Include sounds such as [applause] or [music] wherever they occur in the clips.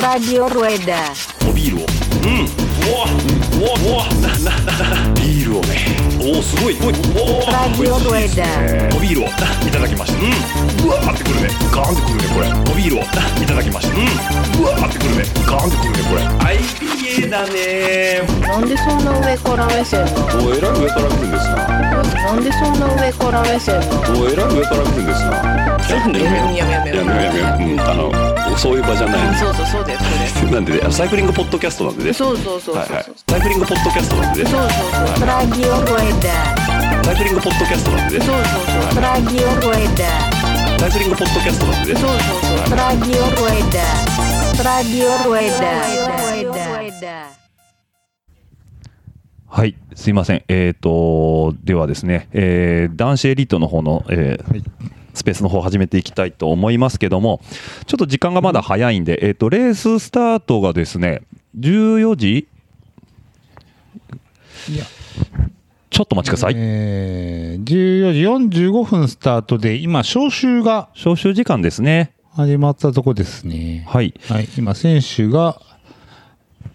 Radio Rueda. おビールをうんうわうわうわなななビールをねおおすごいおいおお Radio Rueda. おビールをいただきましたうんうわーってくるねガーンってくるねこれおビールをいただきましたうんうわーってくるねガーンってくるねこれはい IPA だね。なんでそんな上から目線なの？おえらい上から来るんですな。なんでそんな上から目線なの？おえらい上から来るんですな。やめようやめようやめよう。やめようやめんあのそういう場じゃない。そうそうそうですそうでなんでサイクリングポッドキャストなんでね。すそうそうそうそう。はいはい。サイクリングポッドキャストなんでね。そうそうそう Radio Rueda. サイクリングポッドキャストなんでね。そうそうそう。Radio Rueda. サイクリングポッドキャストなんでね。そうそうそう。Radio Rueda. Radio はい、すいません。えっ、と、ではですね、えー男子エリートの方の、えースペースの方を始めていきたいと思いますけども、ちょっと時間がまだ早いんで、えっ、と、レーススタートがですね、14時？いやちょっとお待ちください。えー、14時45分スタートで、今、招集が招集時間ですね。始まったとこですね。はい。はい、今、選手が、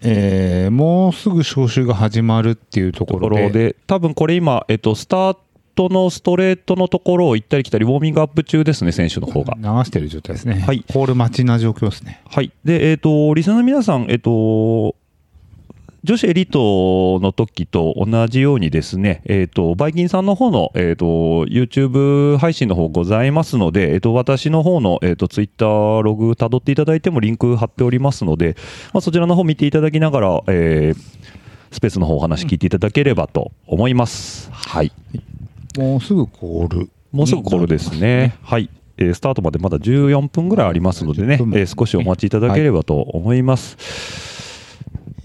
えー、もうすぐ招集が始まるっていうとことろで、ころで、多分これ今、えっ、と、スタートのストレートのところを行ったり来たり、ウォーミングアップ中ですね、選手の方が。流してる状態ですね。はいコール待ちな状況ですね。はい。で、えっ、と、リスナーの皆さん、えっ、と、女子エリートの時と同じようにですね、えっ、と、バイキンさんの方の、えっ、と、YouTube 配信の方ございますので、えっ、と、私の方の、えっ、と、Twitter ログ辿っていただいてもリンク貼っておりますので、まあ、そちらの方見ていただきながら、えースペースの方お話聞いていただければと思います。はい。もうすぐコール。もうすぐこれですね。はい。えースタートまでまだ14分ぐらいありますのでね、え10分ー少しお待ちいただければと思います。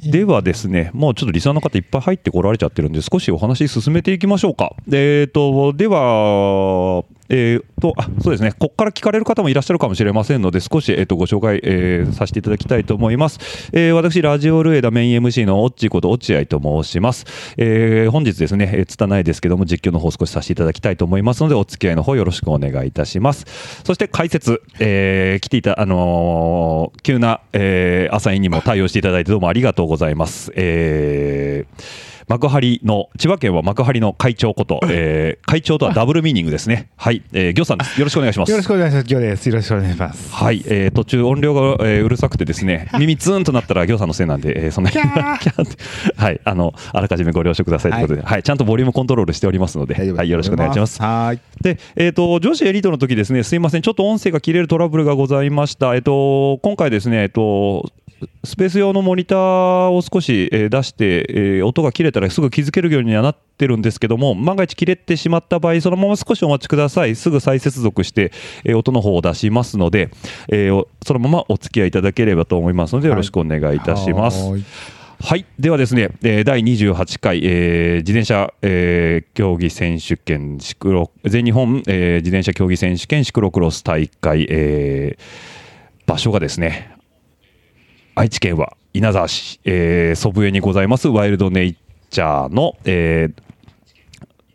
ではですね、もうちょっとリスナーの方いっぱい入ってこられちゃってるんで、少しお話進めていきましょうか。えー、と、では、えー、と、あ、そうですね、ここから聞かれる方もいらっしゃるかもしれませんので、少し、えー、とご紹介、えーさせていただきたいと思います。えー私、ラジオルエダメイン MC のオッチーこと落合と申します。えー本日ですね、えー、つたないですけども、実況の方少しさせていただきたいと思いますので、お付き合いの方よろしくお願いいたします。そして解説、えー来ていた、あのー急な、えー、アサインにも対応していただいてどうもありがとうございます。えー幕張の、千葉県は幕張の会長こと、えー会長とはダブルミーニングですね。はい、えー、ギョさんです。よろしくお願いします。よろしくお願いします。今日です。よろしくお願いします。はい、えー途中音量が、えーうるさくてですね、耳ツーンとなったら、ギョさんのせいなんで、えーそんなキャーってはい、あの、あらかじめご了承くださいということで、はい、ちゃんとボリュームコントロールしておりますので、はい、よろしくお願いします。はい。で、えっ、と、女子エリートの時ですね、すいません、ちょっと音声が切れるトラブルがございました。えっ、と、今回ですね、えっ、と、スペース用のモニターを少し、えー出して、えー音が切れたらすぐ気づけるようにはなってるんですけども、万が一切れてしまった場合、そのまま少しお待ちください。すぐ再接続して、えー音の方を出しますので、えそのままお付き合いいただければと思いますので、よろしくお願いいたします。はーいはい。ではですね、えー第28回、えー自転車、えー競技選手権シクロ、全日本、えー自転車競技選手権シクロクロス大会、えー場所がですね、愛知県は稲沢市、えー祖父江にございますワイルドネイチャーの、えー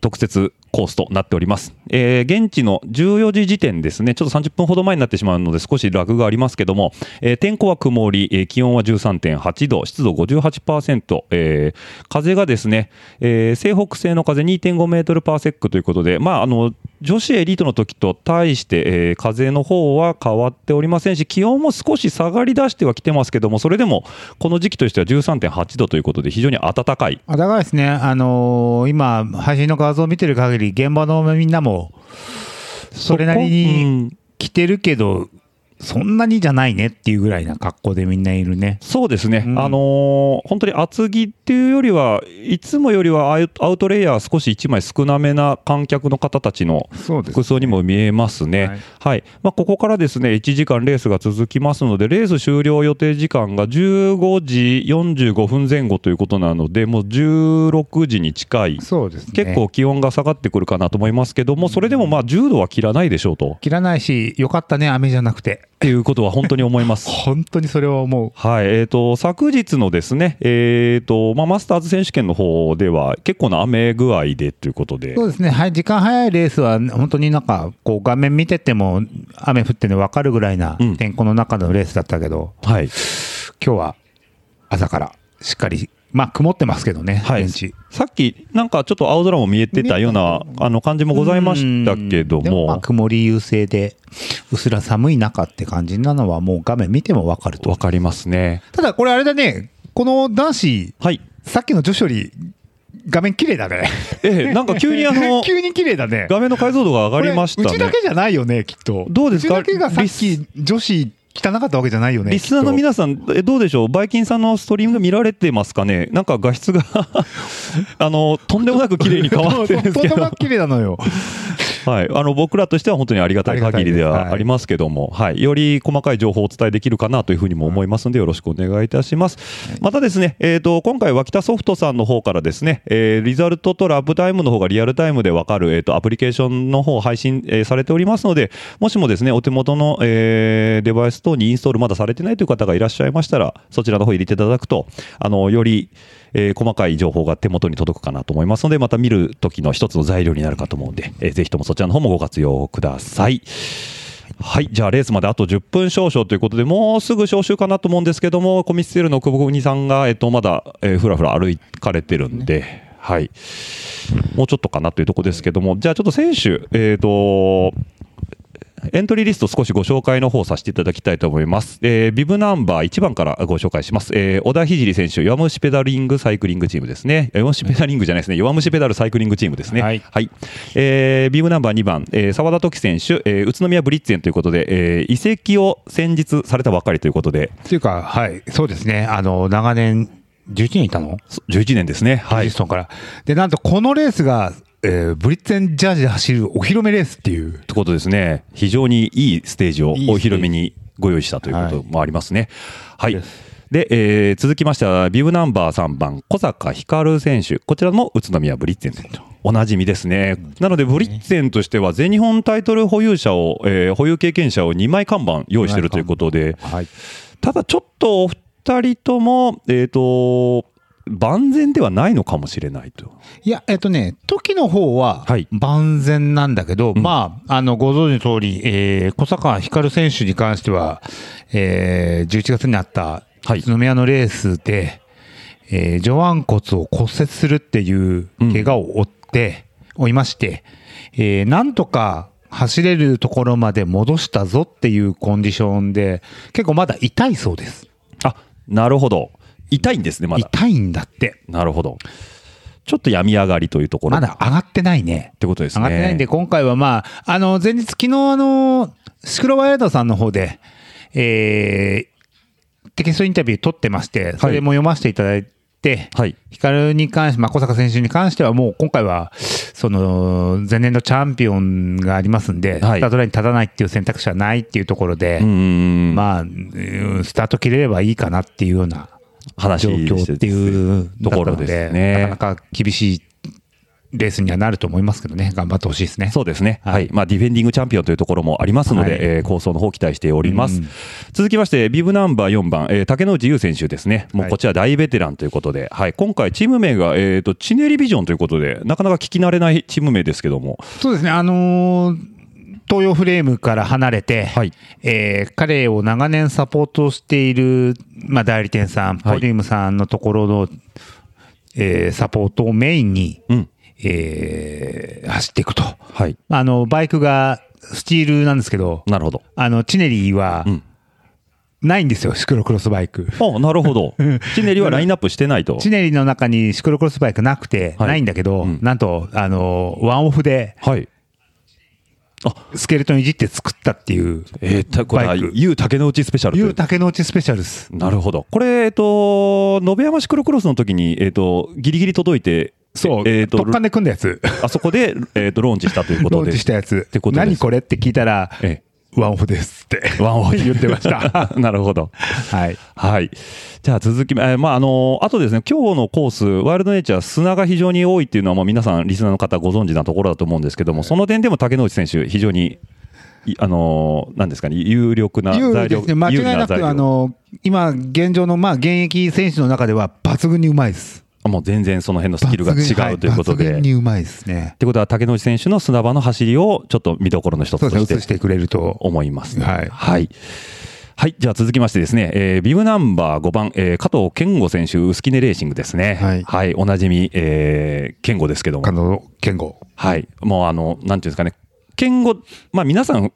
特設コースとなっております。えー現地の14時時点ですね、ちょっと30分ほど前になってしまうので少しラグがありますけども、えー天候は曇り、えー気温は13.8度、湿度58%、えー風がですね、えー西北西の風2.5メートルパーセックということで、まあ、あの、女子エリートの時と対して、えー風の方は変わっておりませんし、気温も少し下がり出してはきてますけども、それでもこの時期としては13.8度ということで非常に暖かい。あだからですね、あのー今、配信の画像を見てる限り、現場のみんなも、それなりうにん。着てるけど、そんなにじゃないねっていうぐらいな格好でみんないるね。そうですね、うんあのー本当に厚着っていうよりは、いつもよりはアウアウトレイヤー少し1枚少なめな観客の方たちの服装にも見えますね。はいはい。まあ、ここからですね、1時間レースが続きますので、レース終了予定時間が15時45分前後ということなので、もう16時に近い。そうですね。結構気温が下がってくるかなと思いますけども、それでもまあ10度は切らないでしょうと。切らないし、よかったね、雨じゃなくて。っていうことは本当に思います。[laughs] 本当にそれは思う。はい、えー、と昨日のですね、えーとまあ、マスターズ選手権の方では結構な雨具合でということで、そうですね、はい、時間早いレースは、本当になんか、こう画面見てても、雨降ってるの分かるぐらいなうん。天候の中のレースだったけど、はい、今日は朝からしっかり、まあ、曇ってますけどね、はい。さっき、なんかちょっと青空も見えてたようなあの感じもございましたけどうんでもまあ、も、曇り優勢で、うすら寒い中って感じなのは、もう画面見ても分かるとわ。かりますね。ただ、これあれだね、この男子、はいさっきの女子より、画面綺麗だね。ええなんか急にあの [laughs] 急に綺麗だね。画面の解像度が上がりましたねうちだけ。じゃないよね、きっと。どうですか？うちだけがさっき女子汚かったわけじゃないよね。リスナーの皆さん、えどうでしょう、バイキンさんのストリームが見られてますかね、なんか画質が [laughs] あのとんでもなく綺麗に変わってるんですけど [laughs] とんでもなく、綺麗なのよ。はい、あの僕らとしては本当にありがたい限りではいはありますけども、はい、より細かい情報をお伝えできるかなというふうにも思いますので、よろしくお願いいたします。またですね、えー、と今回、脇田ソフトさんの方からですね、えーリザルトとラップタイムの方がリアルタイムで分かる、えー、とアプリケーションの方を配信、えーされておりますので、もしもですね、お手元の、えーデバイス等にインストールまだされてないという方がいらっしゃいましたら、そちらの方入れていただくと、あのより、えー細かい情報が手元に届くかなと思いますので、また見る時の一つの材料になるかと思うんで、えーぜひともそちらの方もご活用ください。はい、じゃあレースまであと10分少々ということで、もうすぐ招集かなと思うんですけども、コミッセルの久保国さんが、えっと、まだ、えーふらふら歩かれてるんで、はい、もうちょっとかなというところですけども、じゃあちょっと選手、えっ、と、エントリーリスト少しご紹介の方させていただきたいと思います。えービブナンバー1番からご紹介します。えー小田聖選手、弱虫ペダリングサイクリングチームですね。弱虫ペダリングじゃないですね。弱虫ペダルサイクリングチームですね。はいえービブナンバー2番、えー沢田時選手、えー宇都宮ブリッツェンということで、えー移籍を先日されたばかりということで、っていうか、はい、そうですね。あの、長年、11年いたの？そ11年ですね。ブはい。リヂストンから。で、なんとこのレースが、えーブリッツェンジャージで走るお披露目レースっていう。ということですね、非常にいいステージをお披露目にご用意したということもありますね。はい。ですで、えー続きましては、ビブナンバー3番、小坂光選手。こちらも宇都宮ブリッツェンと。おなじみですね。なので、ブリッツェンとしては、全日本タイトル保有者を、えー保有経験者を2枚看板用意しているということで、はい。ただちょっとお二人とも、えっ、と、万全ではないのかもしれないと。いや、えっとね、時の方ははい万全なんだけど、んまあ、あの、ご存知の通り、えー小坂光選手に関しては、えー11月にあったはい宇都宮のレースで、えー上腕骨を骨折するっていう怪我を負って、負いまして、えーなんとか走れるところまで戻したぞっていうコンディションで、結構まだ痛いそうです。あ、なるほど。痛いんですね、まだ。痛いんだって。なるほど。ちょっと病み上がりというところ。まだ上がってないね。ってことですね。上がってないんで、今回はまあ、あの、前日、昨日あの、シクロワイルドさんの方で、えー、テキストインタビュー取ってまして、それも読ませていただいて、はい。ヒカルに関して、まあ、小坂選手に関しては、もう今回は、その、前年のチャンピオンがありますんで、はいスタートラインに立たないっていう選択肢はないっていうところで、うーん。まあ、うんスタート切れればいいかなっていうような話状況っていうところですね。なかなか厳しいレースにはなると思いますけどね、頑張ってほしいですね。そうですね、ははい。いまあ、ディフェンディングチャンピオンというところもありますので、はい。えー構想の方期待しております、うん。続きまして、ビブナンバー4番、えー竹野内優選手ですね、もうはいこちら大ベテランということで、はい、今回、チーム名が、えー、とチネリビジョンということで、なかなか聞き慣れないチーム名ですけども、そうですね、あのー東洋フレームから離れて、はい。えー彼を長年サポートしている、まあ、代理店さん、はい。ポリウムさんのところの、えーサポートをメインに、うん。えー走っていくと。はい、あの、バイクがスチールなんですけど、なるほど。あの、チネリーはうん。ないんですよ、シクロクロスバイク。[laughs] あなるほど、チネリはラインナップしてないと。チネリーの中にシクロクロスバイクなくて、はい。ないんだけど、うん。なんと、あの、ワンオフではいスケルトンいじって作ったっていう、えー、たこれはバイク U 竹之内スペシャルという竹之内スペシャルです。なるほど。これ、えっと、延山シクロクロスの時に、えっと、ギリギリ届いて、そう、えっと、特艦で組んだやつ。あそこで、えっと、ローンチしたということで。ローンチしたやつてこと。何これって聞いたら、えワンオフですって。え、ワンオフ言ってました。[laughs] なるほど。はい。はい。じゃあ続き、えーまあ、あのあとですね、今日のコース、ワイルドネイチャー、砂が非常に多いっていうのは、もう皆さん、リスナーの方ご存知なところだと思うんですけども、その点でも竹之内選手、非常にいあのーなんですかね、有力な有材料利ですね。間違いなく、材料あの、今、現状の、まあ、現役選手の中では抜群にうまいです。もう全然その辺のスキルが違うということで。抜群にうまいですね。ってことは竹野内選手の砂場の走りをちょっと見どころの一つとそうですね、映ししててくれると。思いますね。はいはい。はいじゃあ続きましてですね、えービブナンバー5番、えー加藤健吾選手、薄木根レーシングですね。はいおなじみ、えー健吾ですけどもあ。の、健吾。はい。もうあの、なんていうんですかね、健吾、まあ皆さん、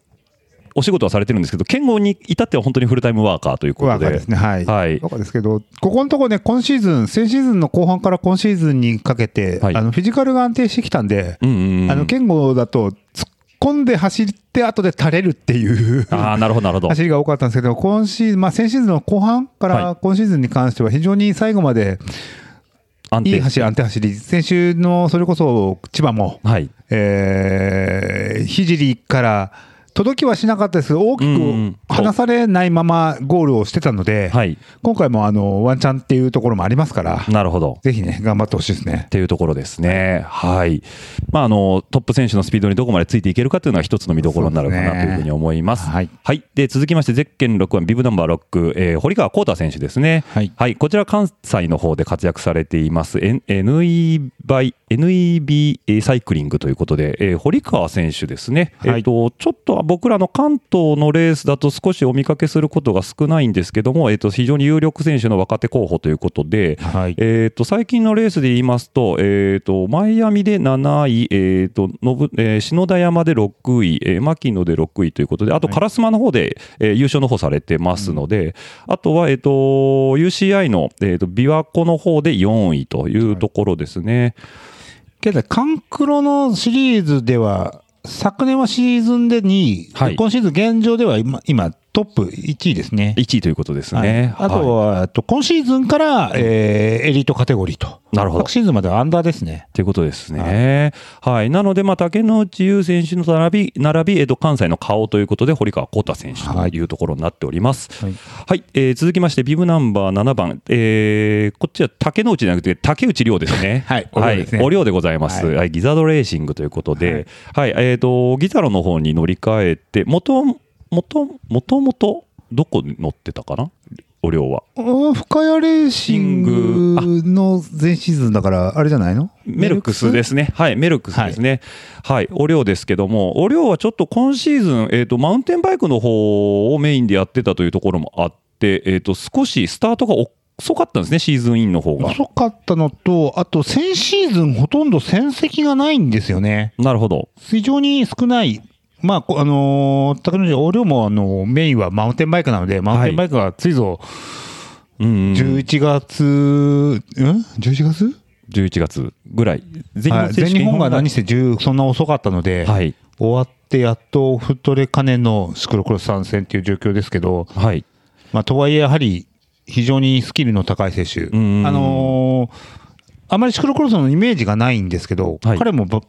お仕事はされてるんですけど、健吾に至っては本当にフルタイムワーカーということで。ワーカーですね。はい。はいワーカーですけど、ここのところね、今シーズン、先シーズンの後半から今シーズンにかけて、はいあのフィジカルが安定してきたんで、うんうんうんあの、健吾だと、突っ込んで走って、後で垂れるっていう。ああ、なるほど、なるほど。走りが多かったんですけど、今シーズン、まあ、先シーズンの後半かはら今シーズンに関しては、非常に最後まで安定いい走り、安定走り、先週のそれこそ千葉も、はい。えー、聖から届きはしなかったです大きく離されないままゴールをしてたので、はい。今回もあのワンチャンっていうところもありますから、なるほど。ぜひね、頑張ってほしいですねっ。ていうところですね。はい。まあ、あの、トップ選手のスピードにどこまでついていけるかというのは一つの見どころになるかなというふうに思います。はいはい。で、続きまして、ゼッケン6番、ビブナンバー6、えー堀川浩太選手ですね。はいこちら関西の方で活躍されています、NE by NEB サイクリングということで、えー堀川選手ですね。はいえっ、と、ちょっと僕らの関東のレースだと少しお見かけすることが少ないんですけども、えっ、と、非常に有力選手の若手候補ということで、はい。えー、と最近のレースで言いますと、えー、とマイアミで7位、えーとのぶえー篠田山で6位、えー、牧野で6位ということで、あと烏丸の方で、えー優勝の方されてますので、あとは、えー、と UCI の、えー、と琵琶湖の方で4位というところですね。けど、カンクロのシリーズでは、昨年はシーズンで2位、はい。今シーズン現状では今、今トップ1位ですね。1位ということですね。はいあとはいは、あと今シーズンから、えーエリートカテゴリーと。なるほど昨シーズンまではアンダーですね。ということですね。はい。なので、まあ、竹野内優選手の並び、並び、えっと、関西の顔ということで、堀川浩太選手というところになっております。ははいい。えー続きまして、ビブナンバー7番、えーこっちは竹野内じゃなくて、竹内涼ですね。[laughs] はいお涼ですねお涼でございます。はいはい。ギザードレーシングということで、はい。えっ、と、ギザロの方に乗り換えて、もと、もと、もともと、どこに乗ってたかな？お涼は。うん深谷レーシングの前シーズンだから、あれじゃないの？メルクスですね。はい、メルクスですね。はい、お量ですけども、お量はちょっと今シーズン、えっ、と、マウンテンバイクの方をメインでやってたというところもあって、えっ、と、少しスタートが遅かったんですね、シーズンインの方が。遅かったのと、あと先シーズンほとんど戦績がないんですよね。なるほど。非常に少ない。まあ、こあのー、高野横領も、あの、メインはマウンテンバイクなので、マウンテンバイクがついぞ、うん、うん。11月、うん、?11 月？11月ぐらい。全はい全日本が何せ10そんな遅かったので、はい。終わってやっとフットレカネのシクロクロス参戦っていう状況ですけど、はい。まあ、とはいえやはり非常にスキルの高い選手、んあのーあまりシクロクロスのイメージがないんですけど、はい彼もば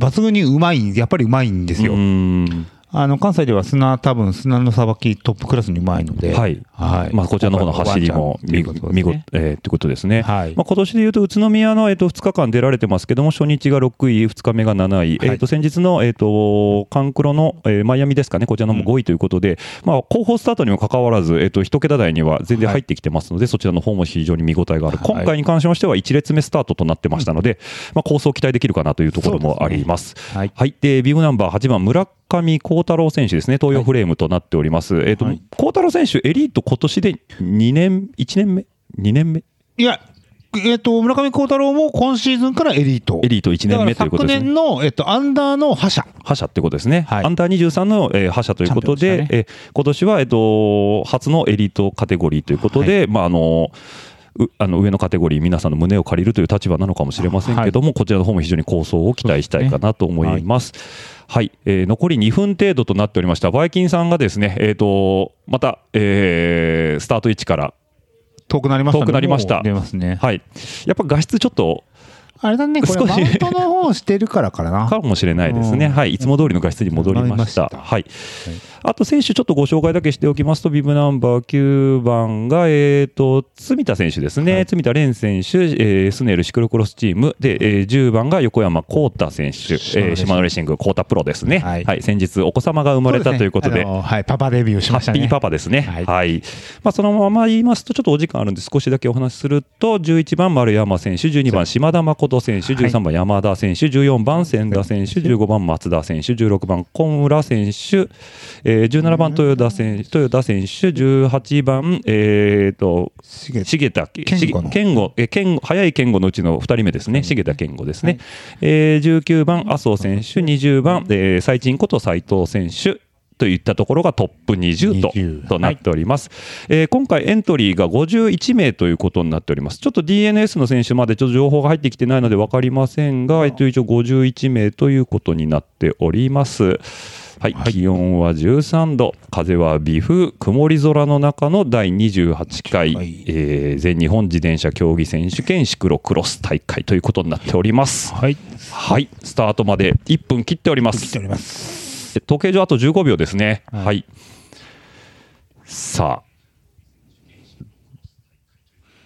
抜群にうまい、やっぱりうまいんですよ。うん。あの関西では砂、多分砂のさばきトップクラスにうまいので、はい。はい。まあ、こちらの方の走りも見ワンチャンっていうことですね。見事、えーってことですね。はい。まあ、今年でいうと、宇都宮の、えっと2日間出られてますけども、初日が6位、2日目が7位、えっと先日の、えっとカンクロの、えーマイアミですかね、こちらのも5位ということで、まあ、後方スタートにもかかわらず、えっと1桁台には全然入ってきてますので、そちらの方も非常に見応えがある、はい。今回に関しましては1列目スタートとなってましたので、まあ、構想期待できるかなというところもあります。はい。はい、でビブナンバー8番、村上幸太郎選手ですね、東洋フレームとなっております。えっとはい。幸太郎選手、エリート、今年で2年、1年目、2年目、いや、えっ、と、村上幸太郎も今シーズンからエリート。エリート1年目ということですね。昨年の、えっと、アンダーの覇者。覇者ってことですね、はい。アンダー23の、えー覇者ということで、でえー今年は、えっと初のエリートカテゴリーということで、まああのうあの上のカテゴリー、皆さんの胸を借りるという立場なのかもしれませんけども、こちらの方も非常に構想を期待したいかなと思います。はい、えー残り2分程度となっておりました、バイキンさんがですね、えー、とまた、えースタート位置から、遠くなりましたね。遠くなりました。ね。はい、やっぱ画質ちょっとあれだね、これマウントの方をしてるからかな。[laughs] かもしれないですね、うん。はい、いつも通りの画質に戻りました。した。はい、あと選手、ちょっとご紹介だけしておきますと、ビブナンバー9番が、えー、と住田選手ですね、はい。住田蓮選手、えースネルシクロクロスチーム。で、えー10番が横山幸太選手、えー、島野レーシング、幸太プロですね、ははい。い先日、お子様が生まれたということで。そすねはい、パパデビューしましたね。ハッピーパパですね。は。はい。いまあ、そのまま言いますと、ちょっとお時間あるんで、少しだけお話しすると、11番丸山選手、12番島田誠選手、13番山田選手、14番千田選手、15番松田選手、16番小村選手、えー、17番豊田選手、豊田選手、18番、えー、と、重重田健吾え健吾早い健吾のうちの2人目ですね、重田健吾ですね、えー19番、麻生選手、20番、えー、最賃こと斉藤選手。といったところがトップ20と20となっております、えー今回エントリーが51名ということになっております。ちょっと DNS の選手までちょっと情報が入ってきてないので分かりませんが、えっと、一応51名ということになっております。はい、気温は13度、風は微風、曇り空の中の第28回、はい。えー全日本自転車競技選手権シクロクロス大会ということになっております。はい。はい、スタートまで1分切っております。来てお。ります。計上あと15秒ですね。は。はいいさあ、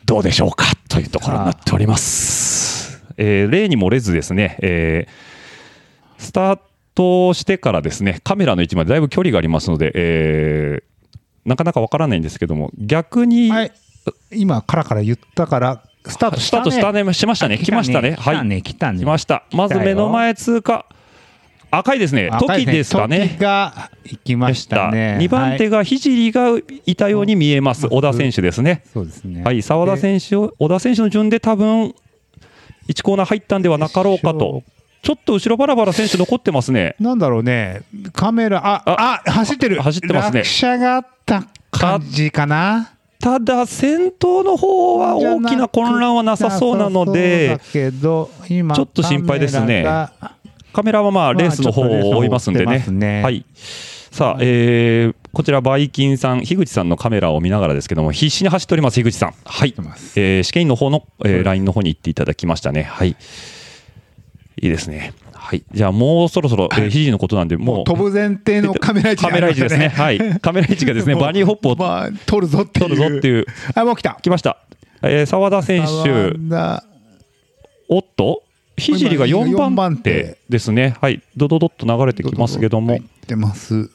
どうでしょうか？というところになっております。えー例に漏れずですね、えースタートしてからですね、カメラの位置までだいぶ距離がありますので、えーなかなかわからないんですけども、逆に、はい。今、カラカラ言ったから、スタートした、ね。スタートしたね、しましたね、来ましたね。来たね、来たね。来ました。まず目の前通過。赤いですね。時ですかね時。が行きましたね。2番手が、が聖がいたように見えます、小田選手ですね。そうですね。はい、澤田選手を、小田選手の順で多分1コーナー入ったんではなかろうかと、ちょっと後ろバラバラ選手残ってますね。なんだろうね、カメラ、あ、あ、走ってる。走ってますね落車があった感じかな。ただ、先頭の方は大きな混乱はなさそうなのでちょっと心配ですねカメラはまあレースの方を追いますんでね。ねはい。さあ、えーこちら、バイキンさん、樋口さんのカメラを見ながらですけども、必死に走っております、樋口さん。はい。えー試験員の方の、えー、ラインの方に行っていただきましたね。はい。いいですね。はい。じゃあ、もうそろそろ、えー、肘のことなんで、もう、飛ぶ前提のカメラ位置カメラ位置ですね。はい。[laughs] カメラ位置がですね、バニーホップをまあ、取るぞっていう。取るぞっていう、あ、もう来た。来ました。えー澤田選手、おっと、聖が4四番番手手ですね。はい。ドドドッと流れてきますけども入。ってます。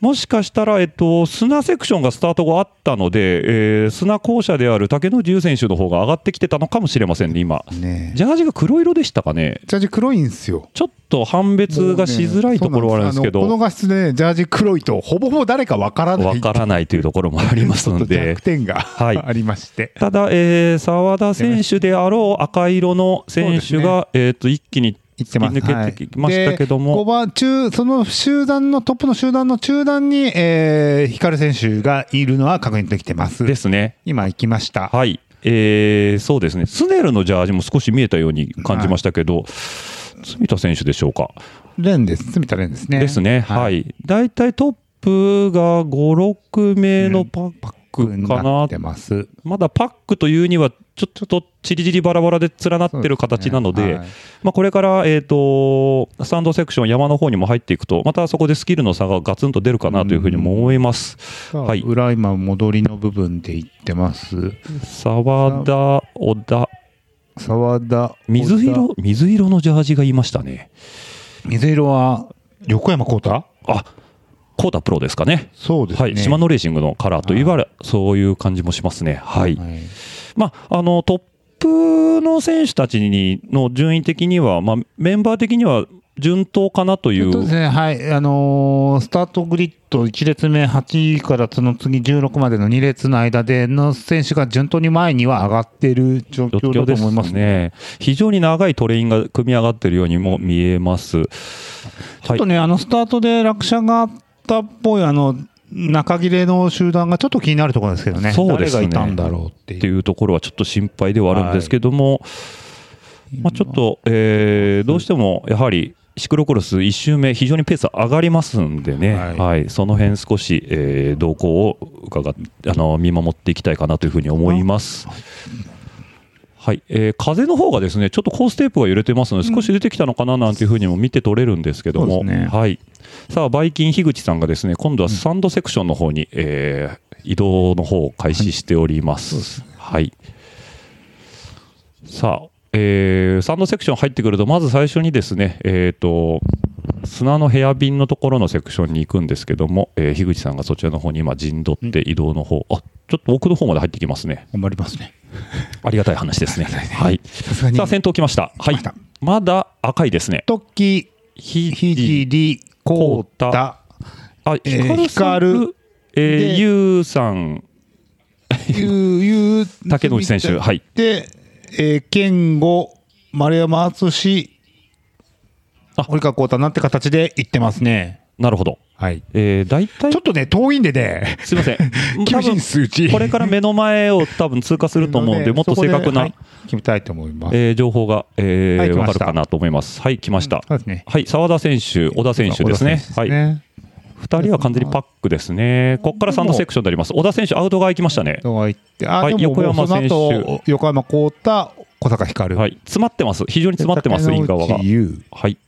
もしかしたら、えっと、砂セクションがスタート後あったので、えー砂校舎である竹野重選手の方が上がってきてたのかもしれませんね、今。ねジャージが黒色でしたかね。ジャージ黒いんですよ。ちょっと判別がしづらいところはあるんですけど、この画質でね、ジャージ黒いと、ほぼほぼ誰かわからない。わからないというところもありますので [laughs] 弱。点が、はいありまして。ただ、えー澤田選手であろう赤色の選手が、えー、と一気に行ってます。抜けてきましたけども、はい、で5番中、その集団のトップの集団の中段に、えー、光選手がいるのは確認できてます。ですね。今行きました。はい。えーそうですね。スネルのジャージも少し見えたように感じましたけど、住田選手でしょうか？レンです。住田レンですね。ですね。はい。大体トップが5、6名のパックかななってます。まだパックというには、ちょっとちりじりバラバラで連なってる形なので、ねはいまあ、これから、えー、とスタンドセクション、山の方にも入っていくと、またそこでスキルの差がガツンと出るかなというふうにも思います。はい裏今戻りの部分で行ってます。澤田、小田、沢田。水小色、水色のジャージがいましたね。田水色は横山幸太？あコータプロですかね。そうですね。はい、島野レーシングのカラーといわれ、そういう感じもしますね。はい。はいまあ、あの、トップの選手たちにの順位的には、まあ、メンバー的には順当かなという、そうですね、はい、あのースタートグリッド1列目8位からその次16までの2列の間での選手が順当に前には上がっている状状況だと思いますね。ね。非常に長いトレインが組み上がっているようにも見えます。ちょっとね、あのスタートで落車があったっぽい、あの中切れの集団がちょっと気になるところですけどね、そうですね。誰がいたんだろうっていう。っていうところはちょっと心配ではあるんですけども、まあ、ちょっと、えーどうしてもやはりシクロクロス1周目、非常にペース上がりますんでね、ははい。いその辺少し、えー動向を伺っあの見守っていきたいかなというふうに思います。はい。えー風の方がですねちょっとコーステープが揺れてますので、少し出てきたのかななんていうふうにも見て取れるんですけども、ね。はい、さあ、バイキン樋口さんがですね今度はサンドセクションの方に、えー移動の方を開始しております。はい、さあ、えーサンドセクション入ってくると、まず最初にですね、えー、と砂のヘアビンのところのセクションに行くんですけども、えー樋口さんがそちらの方に今、陣取って移動の方、あちょっと奥の方まで入ってきますね。頑張りますね。ありがたい話ですね。[laughs] ねはい。さあ、先頭来ました。はい来まだ赤いですね。時、ひひじり、こうた、あ、えー光さん光えー、でゆうさん、[laughs] ゆう、ゆう、竹野内選手はいで、えー、健吾、丸山敦、あ堀川幸太なんて形で行ってますね。なるほど。はい。えー、大体ちょっとね、遠いんでね、すいません。[laughs] 厳しい数値。これから目の前を多分通過すると思うんで、もっと正確な、決めたいと思います。えー情報が、えーわかるかなと思います。はい、来ました。そうですね。はい、澤田選手、小田選手ですね。はい。ね二人は完全にパックですね。ここからサンドセクションになります。小田選手、アウト側行きましたね。はい横山選手横山幸太、小坂光。はい、詰まってます。非常に詰まってます、イン側が。優はい。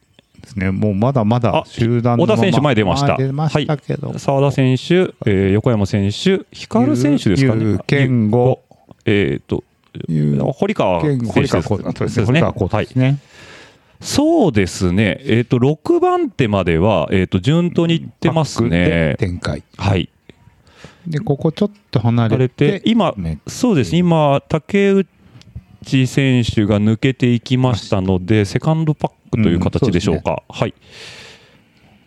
ですね。もうまだまだあ集団の小田選手前出ました前出ましたけど。澤田選手、えー横山選手、光選手ですかね。健吾、えっ、と、ゆう堀川選手ですね。堀川幸太ですね。そうですね、えっ、と、6番手までは、えっ、と、順当にいってますね。展開。はい。で、ここちょっと離あれれてて、、今、ねそうですね、今、竹内選手が抜けていきましたので、セカンドパックという形でしょうか。はい。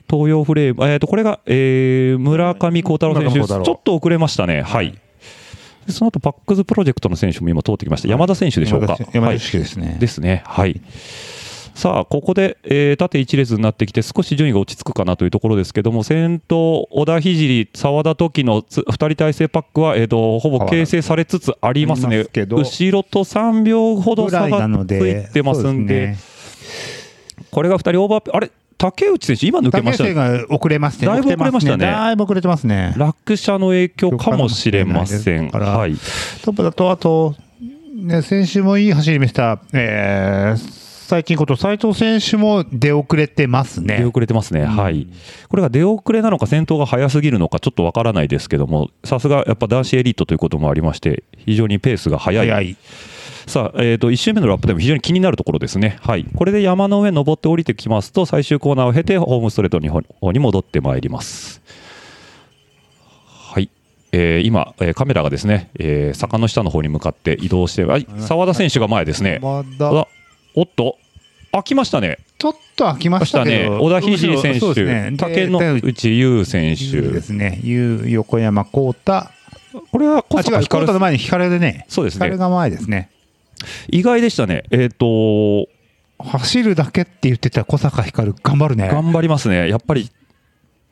東洋フレーム、えっ、と、これが、えー村上幸太郎選手、ちょっと遅れましたね。はい。でその後パックズプロジェクトの選手も今通ってきました。山田選手でしょうか。はい山田式ですね。ですね。はい。さあ、ここで、えー縦一列になってきて、少し順位が落ち着くかなというところですけども、先頭、小田聖、澤田時のつ2人体制パックは、えー、とほぼ形成されつつありますねすけ、ど後ろと3秒ほど差がついてますんで、そうこれが2人オーバー、あれ、竹内選手、今抜けましたね。竹内が遅れますね。だいぶ遅れましたねだいぶ遅れてますね。落車の影響かもしれません。はい。トップだと、あと、ね、先週もいい走り見せた、えー、最近こと斉藤選手も出遅れてますね。出遅れてますね、はい、これが出遅れなのか、先頭が速すぎるのか、ちょっとわからないですけども、さすがやっぱ男子エリートということもありまして、非常にペースが速い、早い。さあ、えー、と1周目のラップでも非常に気になるところですね、はい、これで山の上登って降りてきますと、最終コーナーを経て、ホームストレートの方に戻ってまいります。はい。えー今、えーカメラがですね、えー坂の下の方に向かって移動して、はい、澤田選手が前ですね。おっと、開きましたね。ちょっと開きまましたね。小田聖選手、ね竹で野内優選で手で。すね。ゆう横山幸太。これは小坂幸太の光前に光でね。そうですね光が前ですね。意外でしたね。えっ、と、走るだけって言ってた小坂光、頑張るね。頑張りますね。やっぱり、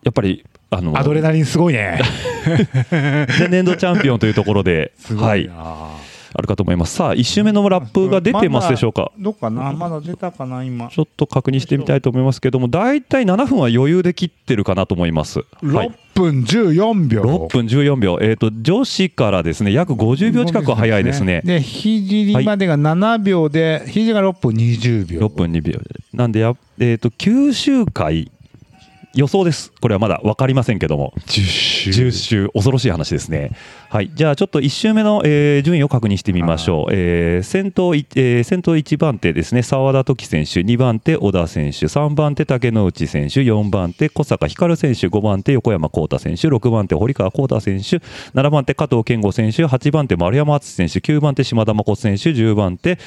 やっぱり、あの、アドレナリンすごいね。[laughs] 前年度チャンピオンというところで、[laughs] すごはい。あるかと思います。さあ、1周目のラップが出てますでしょうか？どっかな？まだ出たかな今。ちょっと確認してみたいと思いますけども、大体7分は余裕で切ってるかなと思います。はい6分14秒。6分14秒、えー、と女子からですね約50秒近くは早いですね。で、ひじりまでが7秒で、ひじが6分20秒。6分2秒なんでや、えー、と9周回予想ですこれはまだ分かりませんけども10周。10周恐ろしい話ですねはいじゃあちょっと1周目の、えー順位を確認してみましょう、えー先頭い、えー先頭1番手ですね澤田時選手2番手小田選手3番手竹之内選手4番手小坂光選手5番手横山幸太選手6番手堀川幸太選手7番手加藤健吾選手8番手丸山敦選手9番手島田誠選手10番手。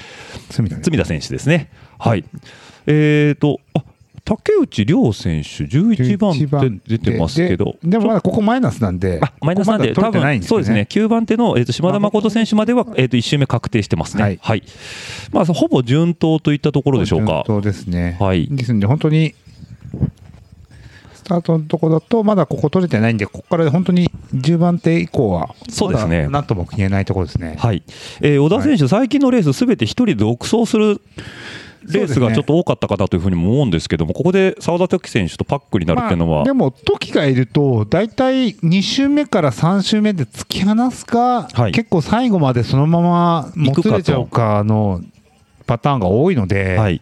隅田選手ですね。はい。えーと、あ竹内涼選手、11番手出てますけど、ででもまだここマイナスなんで、あマイナスなんで、多分そうですね、9番手の、えー、と島田誠選手までは、えー、と1周目確定してますね。ははいい。まあ、ほぼ順当といったところでしょうか。そうですね。はいですんで、本当に、スタートのとこだと、まだここ取れてないんで、ここから本当に10番手以降は、そうですねなんとも言えないところですね。はいえー小田選手、最近のレース、すべて一人で独走するレースがちょっと多かったかなというふうにも思うんですけども、ここで澤田時選手とパックになるっていうのは、まあでも、時がいると、大体2周目から3周目で突き放すか、はい。結構最後までそのままもつれちゃうかのパターンが多いので、はい、